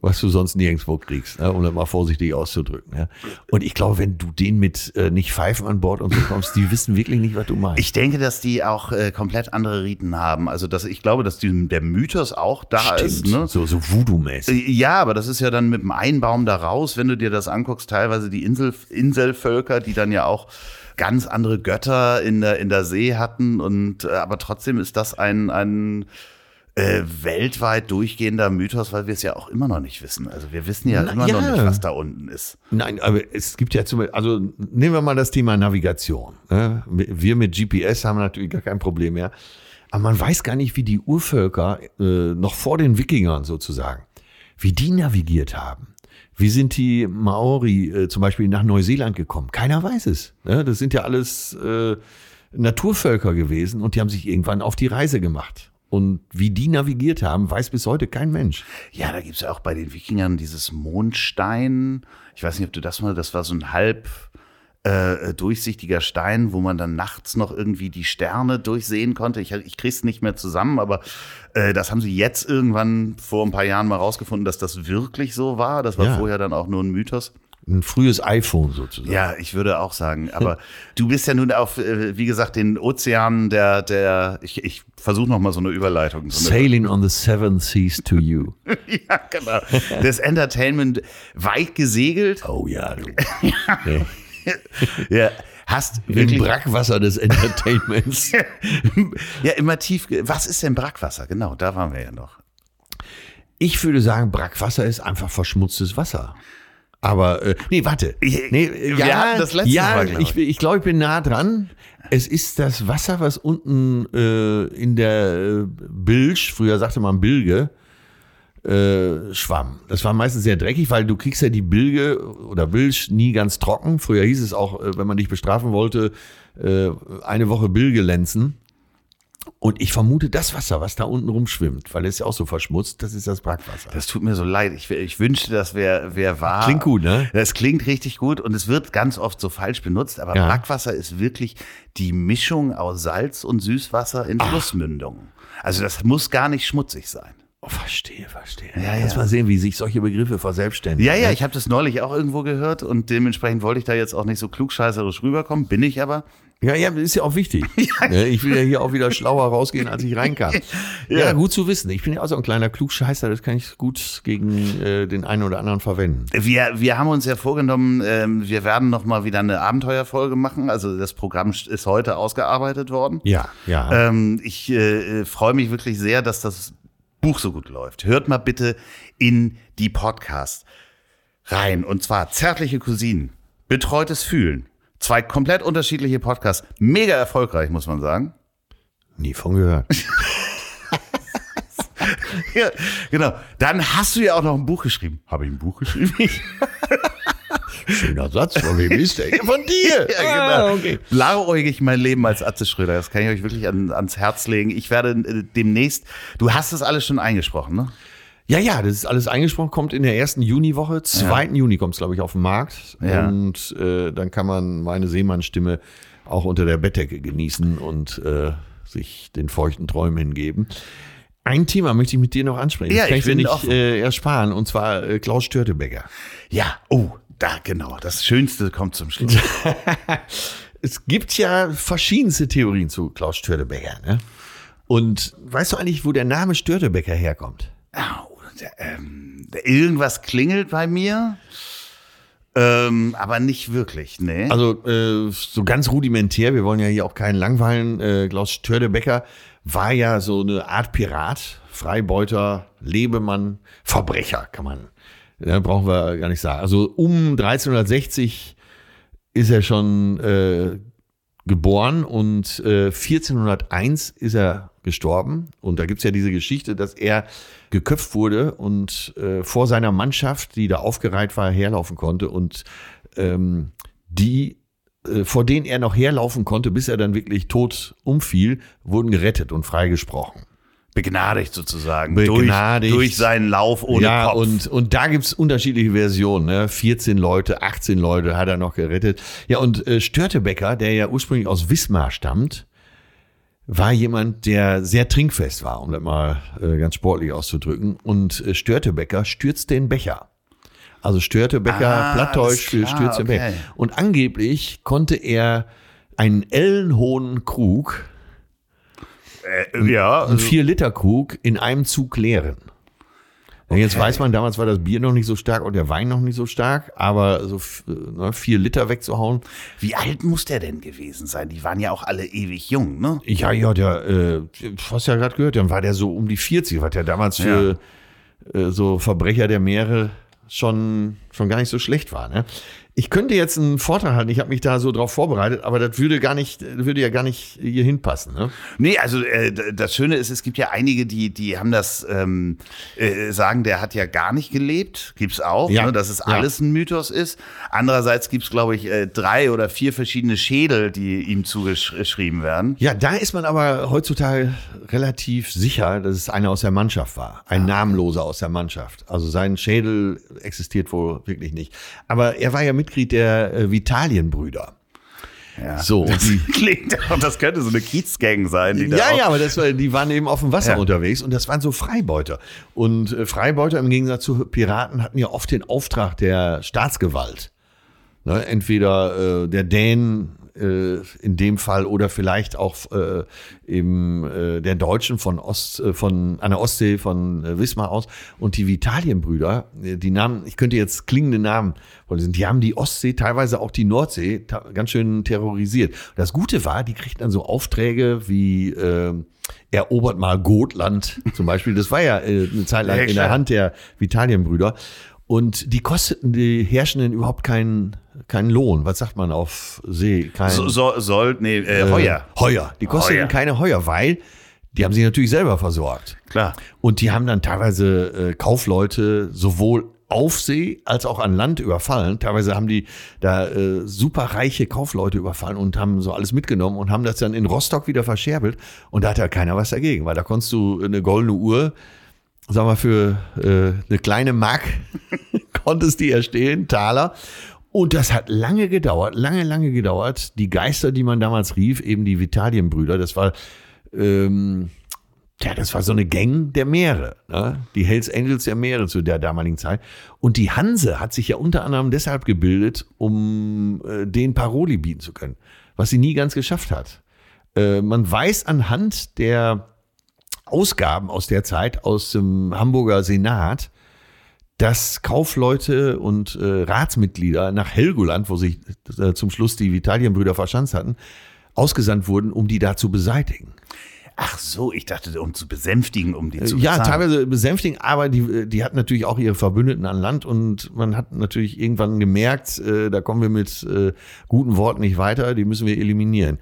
A: was du sonst nirgendwo kriegst, ne? um das mal vorsichtig auszudrücken. Ne? Und ich glaube, wenn du den mit äh, nicht Pfeifen an Bord und so kommst, die wissen wirklich nicht, was du meinst.
B: Ich denke, dass die auch äh, komplett andere Riten haben. Also dass ich glaube, dass die, der Mythos auch da ist. Ne?
A: So, so Voodoo-mäßig.
B: Äh, Ja, aber das ist ja dann mit dem Einbaum da raus, wenn du dir das anguckst, teilweise die Insel, Inselvölker, die dann ja auch ganz andere Götter in der, in der See hatten und äh, aber trotzdem ist das ein, ein äh, weltweit durchgehender Mythos, weil wir es ja auch immer noch nicht wissen. Also wir wissen ja
A: Na,
B: immer noch
A: ja.
B: nicht, was da unten ist.
A: Nein, aber es gibt ja zum Beispiel, also nehmen wir mal das Thema Navigation. Ne? Wir mit GPS haben natürlich gar kein Problem mehr. Aber man weiß gar nicht, wie die Urvölker äh, noch vor den Wikingern sozusagen, wie die navigiert haben. Wie sind die Maori äh, zum Beispiel nach Neuseeland gekommen? Keiner weiß es. Ne? Das sind ja alles äh, Naturvölker gewesen und die haben sich irgendwann auf die Reise gemacht. Und wie die navigiert haben, weiß bis heute kein Mensch.
B: Ja, da gibt's ja auch bei den Wikingern dieses Mondstein. Ich weiß nicht, ob du das mal, das war so ein halb äh, durchsichtiger Stein, wo man dann nachts noch irgendwie die Sterne durchsehen konnte. Ich, ich krieg's nicht mehr zusammen, aber äh, das haben sie jetzt irgendwann vor ein paar Jahren mal rausgefunden, dass das wirklich so war. Das war
A: Ja.
B: vorher dann auch nur ein Mythos.
A: Ein frühes iPhone sozusagen.
B: Ja, ich würde auch sagen. Aber du bist ja nun auf, äh, wie gesagt, den Ozeanen der, der, ich, ich versuche noch mal so eine Überleitung. So eine,
A: Sailing on the seven seas to you.
B: ja, genau. Das Entertainment weit gesegelt.
A: Oh ja, du.
B: Ja, hast
A: Im. Brackwasser des Entertainments.
B: ja, immer tief. Was ist denn Brackwasser? Genau, da waren wir ja noch.
A: Ich würde sagen, Brackwasser ist einfach verschmutztes Wasser. Aber, äh, nee, warte. Nee,
B: Wir
A: ja,
B: hatten das letzte
A: ja,
B: Mal, glaub
A: ich,
B: ich.
A: ich glaube, ich bin nah dran. Es ist das Wasser, was unten äh, in der äh, Bilge, früher sagte man Bilge, äh, schwamm. Das war meistens sehr dreckig, weil du kriegst ja die Bilge oder Bilge nie ganz trocken. Früher hieß es auch, äh, wenn man dich bestrafen wollte, äh, eine Woche Bilge lenzen. Und ich vermute, das Wasser, was da unten rumschwimmt, weil es ja auch so verschmutzt, das ist das Brackwasser.
B: Das tut mir so leid. Ich, ich wünschte, das wäre wär wahr.
A: Klingt gut, ne?
B: Das klingt richtig gut und es wird ganz oft so falsch benutzt. Aber
A: Ja.
B: Brackwasser ist wirklich die Mischung aus Salz und Süßwasser in Flussmündungen. Also das muss gar nicht schmutzig sein.
A: Oh, verstehe, verstehe.
B: Ja, ja.
A: mal sehen, wie sich solche Begriffe verselbstständigen.
B: Ja, ja,
A: ne?
B: ich habe das neulich auch irgendwo gehört und dementsprechend wollte ich da jetzt auch nicht so klugscheißerisch rüberkommen. Bin ich aber.
A: Ja, ja, das ist ja auch wichtig. Ja, ich will ja hier auch wieder schlauer rausgehen, als ich reinkam. ja. gut zu wissen. Ich bin ja auch so ein kleiner Klugscheißer, das kann ich gut gegen äh, den einen oder anderen verwenden.
B: Wir, wir haben uns ja vorgenommen, ähm, wir werden noch mal wieder eine Abenteuerfolge machen. Also das Programm ist heute ausgearbeitet worden.
A: Ja, ja.
B: Ähm, ich äh, äh, freue mich wirklich sehr, dass das Buch so gut läuft. Hört mal bitte in die Podcast rein. Und zwar Zärtliche Cousinen, Betreutes Fühlen. Zwei komplett unterschiedliche Podcasts. Mega erfolgreich, muss man sagen.
A: Nie von gehört.
B: ja, genau. Dann hast du ja auch noch ein Buch geschrieben. Habe ich ein Buch geschrieben?
A: Schöner Satz. Von wem ist der? Von dir.
B: Ja, genau. Ah, okay. Blauäugig mein Leben als Atze Schröder. Das kann ich euch wirklich an, ans Herz legen. Ich werde äh, demnächst, du hast das alles schon eingesprochen, ne?
A: Ja, ja, das ist alles eingesprochen, kommt in der ersten Juniwoche. 2. Ja. Juni kommt es, glaube ich, auf den Markt. Ja. Und äh, dann kann man meine Seemannsstimme auch unter der Bettdecke genießen und äh, sich den feuchten Träumen hingeben. Ein Thema möchte ich mit dir noch ansprechen.
B: Ja,
A: das kann
B: ich
A: dir nicht äh, ersparen, und zwar äh, Klaus Störtebecker.
B: Ja, oh, da genau. Das Schönste kommt zum Schluss.
A: es gibt ja verschiedenste Theorien zu Klaus Störtebecker. Ne? Und weißt du eigentlich, wo der Name Störtebecker herkommt?
B: Oh, ähm, irgendwas klingelt bei mir. Ähm, aber nicht wirklich, ne?
A: Also äh, so ganz rudimentär, wir wollen ja hier auch keinen langweilen. Äh, Klaus Störtebecker war ja so eine Art Pirat, Freibeuter, Lebemann, Verbrecher, kann man. Ja, brauchen wir gar nicht sagen. Also um 1360 ist er schon äh, geboren und äh, 1401 ist er gestorben. Und da gibt's ja diese Geschichte, dass er geköpft wurde und äh, vor seiner Mannschaft, die da aufgereiht war, herlaufen konnte. Und ähm, die, äh, vor denen er noch herlaufen konnte, bis er dann wirklich tot umfiel, wurden gerettet und freigesprochen
B: begnadigt sozusagen.
A: Begnadigt.
B: Durch, durch seinen Lauf ohne
A: ja,
B: Kopf.
A: Und, und da gibt's unterschiedliche Versionen. Ne? 14 Leute, 18 Leute hat er noch gerettet. Ja, und äh, Störtebecker, der ja ursprünglich aus Wismar stammt, war jemand, der sehr trinkfest war, um das mal äh, ganz sportlich auszudrücken. Und äh, Störtebecker stürzt den Becher. Also Störtebecker, ah, Plattdeutsch für stürzt den okay. Becher. Und angeblich konnte er einen ellenhohen Krug
B: äh, ja.
A: Also. Ein 4-Liter-Krug in einem Zug leeren. Okay. Jetzt weiß man, damals war das Bier noch nicht so stark und der Wein noch nicht so stark, aber so ne, vier Liter wegzuhauen.
B: Wie alt muss der denn gewesen sein? Die waren ja auch alle ewig jung, ne?
A: Ja, ja, der, äh, hast ja gerade gehört, dann war der so um die 40, was der damals für ja. äh, so Verbrecher der Meere schon, schon gar nicht so schlecht war. Ne? Ich könnte jetzt einen Vortrag halten, ich habe mich da so drauf vorbereitet, aber das würde gar nicht, würde ja gar nicht hier hinpassen. Ne?
B: Nee, also äh, das Schöne ist, es gibt ja einige, die, die haben das, ähm, äh, sagen, der hat ja gar nicht gelebt. Gibt's auch, ja. ne, dass es alles ja. ein Mythos ist. Andererseits gibt's glaube ich, äh, drei oder vier verschiedene Schädel, die ihm zugeschrieben werden.
A: Ja, da ist man aber heutzutage relativ sicher, dass es einer aus der Mannschaft war. Ein ah. Namenloser aus der Mannschaft. Also sein Schädel existiert wohl wirklich nicht. Aber er war ja mit Mitglied der äh, Vitalienbrüder.
B: Ja, so, das klingt, das könnte so eine Kiezgang sein.
A: Die ja, ja, aber das war, die waren eben auf dem Wasser ja. unterwegs und das waren so Freibeuter. Und äh, Freibeuter im Gegensatz zu Piraten hatten ja oft den Auftrag der Staatsgewalt. Ne, entweder äh, der Dänen äh, in dem Fall oder vielleicht auch äh, eben äh, der Deutschen von Ost, äh, von an der Ostsee von äh, Wismar aus und die Vitalienbrüder, äh, die Namen, ich könnte jetzt klingende Namen vorlesen, die haben die Ostsee, teilweise auch die Nordsee ganz schön terrorisiert. Das Gute war, die kriegten dann so Aufträge wie erobert mal Gotland zum Beispiel. Das war ja eine Zeit lang in der Hand der Vitalienbrüder. Und die kosteten die Herrschenden überhaupt keinen keinen Lohn. Was sagt man auf See?
B: Kein, so, so, soll, nee, äh, äh, Heuer.
A: Heuer. Die kosteten Heuer. keine Heuer, weil die haben sich natürlich selber versorgt.
B: Klar.
A: Und die haben dann teilweise äh, Kaufleute sowohl auf See als auch an Land überfallen. Teilweise haben die da äh, super reiche Kaufleute überfallen und haben so alles mitgenommen und haben das dann in Rostock wieder verscherbelt. Und da hat ja keiner was dagegen, weil da konntest du eine goldene Uhr sag mal, für äh, eine kleine Mark konntest die erstehen, Taler. Und das hat lange gedauert, lange, lange gedauert. Die Geister, die man damals rief, eben die Vitalienbrüder, das war, ähm, ja, das war so eine Gang der Meere, ne? die Hells Angels der Meere zu der damaligen Zeit. Und die Hanse hat sich ja unter anderem deshalb gebildet, um äh, den Paroli bieten zu können, was sie nie ganz geschafft hat. Äh, man weiß anhand der Ausgaben aus der Zeit aus dem Hamburger Senat, dass Kaufleute und äh, Ratsmitglieder nach Helgoland, wo sich äh, zum Schluss die Vitalienbrüder verschanzt hatten, ausgesandt wurden, um die da zu beseitigen.
B: Ach so, ich dachte, um zu besänftigen, um die zu
A: bezahlen. Ja, teilweise besänftigen, aber die, die hatten natürlich auch ihre Verbündeten an Land und man hat natürlich irgendwann gemerkt, äh, da kommen wir mit äh, guten Worten nicht weiter, die müssen wir eliminieren.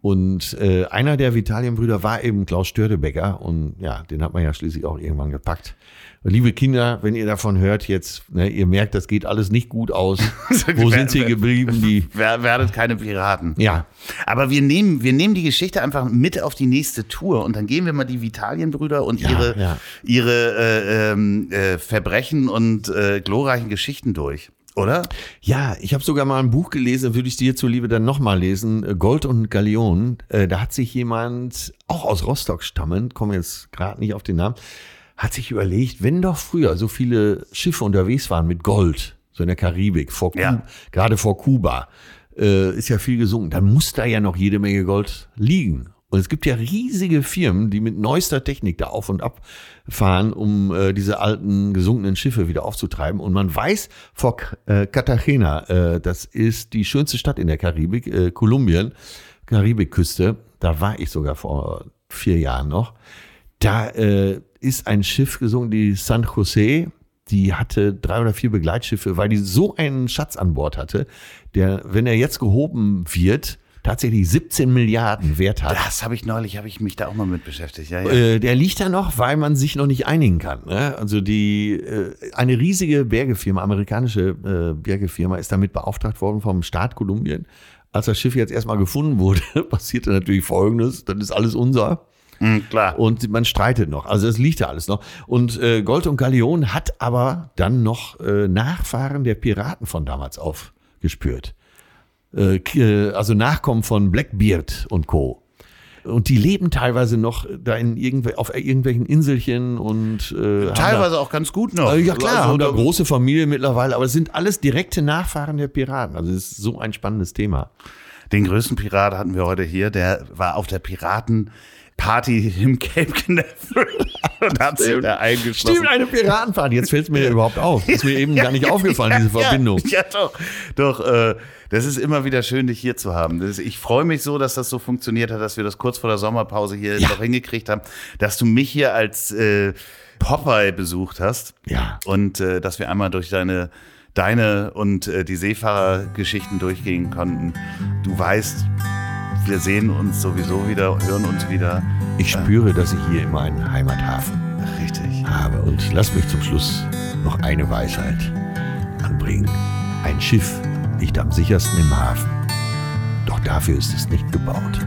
A: Und äh, einer der Vitalienbrüder war eben Klaus Störtebecker und ja, den hat man ja schließlich auch irgendwann gepackt. Und liebe Kinder, wenn ihr davon hört jetzt, ne, ihr merkt, das geht alles nicht gut aus. Wo sind sie geblieben? Die
B: Wer- Werdet keine Piraten.
A: ja,
B: Aber wir nehmen, wir nehmen die Geschichte einfach mit auf die nächste Tour und dann gehen wir mal die Vitalienbrüder und
A: Ja,
B: ihre,
A: ja.
B: ihre äh, ähm, äh, Verbrechen und äh, glorreichen Geschichten durch. Oder?
A: Ja, ich habe sogar mal ein Buch gelesen, würde ich dir zuliebe dann nochmal lesen, Gold und Galeon. Äh, Da hat sich jemand, auch aus Rostock stammend, komme jetzt gerade nicht auf den Namen, hat sich überlegt, wenn doch früher so viele Schiffe unterwegs waren mit Gold, so in der Karibik, vor
B: Ja.
A: gerade vor Kuba, äh, ist ja viel gesunken, dann muss da ja noch jede Menge Gold liegen. Und es gibt ja riesige Firmen, die mit neuester Technik da auf und ab fahren, um äh, diese alten gesunkenen Schiffe wieder aufzutreiben. Und man weiß vor äh, Cartagena, äh, das ist die schönste Stadt in der Karibik, äh, Kolumbien, Karibikküste, da war ich sogar vor vier Jahren noch. Da äh, ist ein Schiff gesunken, die San Jose, die hatte drei oder vier Begleitschiffe, weil die so einen Schatz an Bord hatte, der, wenn er jetzt gehoben wird, tatsächlich 17 Milliarden Wert hat.
B: Das habe ich neulich, habe ich mich da auch mal mit beschäftigt. Ja, ja.
A: Äh, der liegt da noch, weil man sich noch nicht einigen kann. Ne? Also die äh, eine riesige Bergefirma, amerikanische äh, Bergefirma, ist damit beauftragt worden vom Staat Kolumbien. Als das Schiff jetzt erstmal gefunden wurde, passierte natürlich Folgendes: Das ist alles unser.
B: Hm, klar.
A: Und man streitet noch. Also es liegt da alles noch. Und äh, Gold und Galeon hat aber dann noch äh, Nachfahren der Piraten von damals aufgespürt. Äh, K- also Nachkommen von Blackbeard und Co. Und die leben teilweise noch da in irgendw auf irgendwelchen Inselchen und äh,
B: Teilweise auch ganz gut noch.
A: Da, äh, ja klar,
B: Also,
A: haben da
B: da-
A: große Familie mittlerweile, aber es sind alles direkte Nachfahren der Piraten. Also es ist so ein spannendes Thema.
B: Den größten Pirat hatten wir heute hier, der war auf der Piratenparty im Cape Canaveral und hat sich da eingeschlossen.
A: Stimmt, eine Piratenparty. Jetzt fällt es mir überhaupt auf. Ist mir eben gar nicht aufgefallen, diese Verbindung.
B: Ja, ja doch, doch. Äh, das ist immer wieder schön, dich hier zu haben. Ist, ich freue mich so, dass das so funktioniert hat, dass wir das kurz vor der Sommerpause hier
A: Ja.
B: noch hingekriegt haben, dass du mich hier als äh, Popeye besucht hast.
A: Ja.
B: Und äh, dass wir einmal durch deine deine und äh, die Seefahrergeschichten durchgehen konnten. Du weißt, wir sehen uns sowieso wieder, hören uns wieder.
A: Ich spüre, dass ich hier immer einen Heimathafen
B: Richtig.
A: habe. Und lass mich zum Schluss noch eine Weisheit anbringen. Ein Schiff liegt am sichersten im Hafen. Doch dafür ist es nicht gebaut.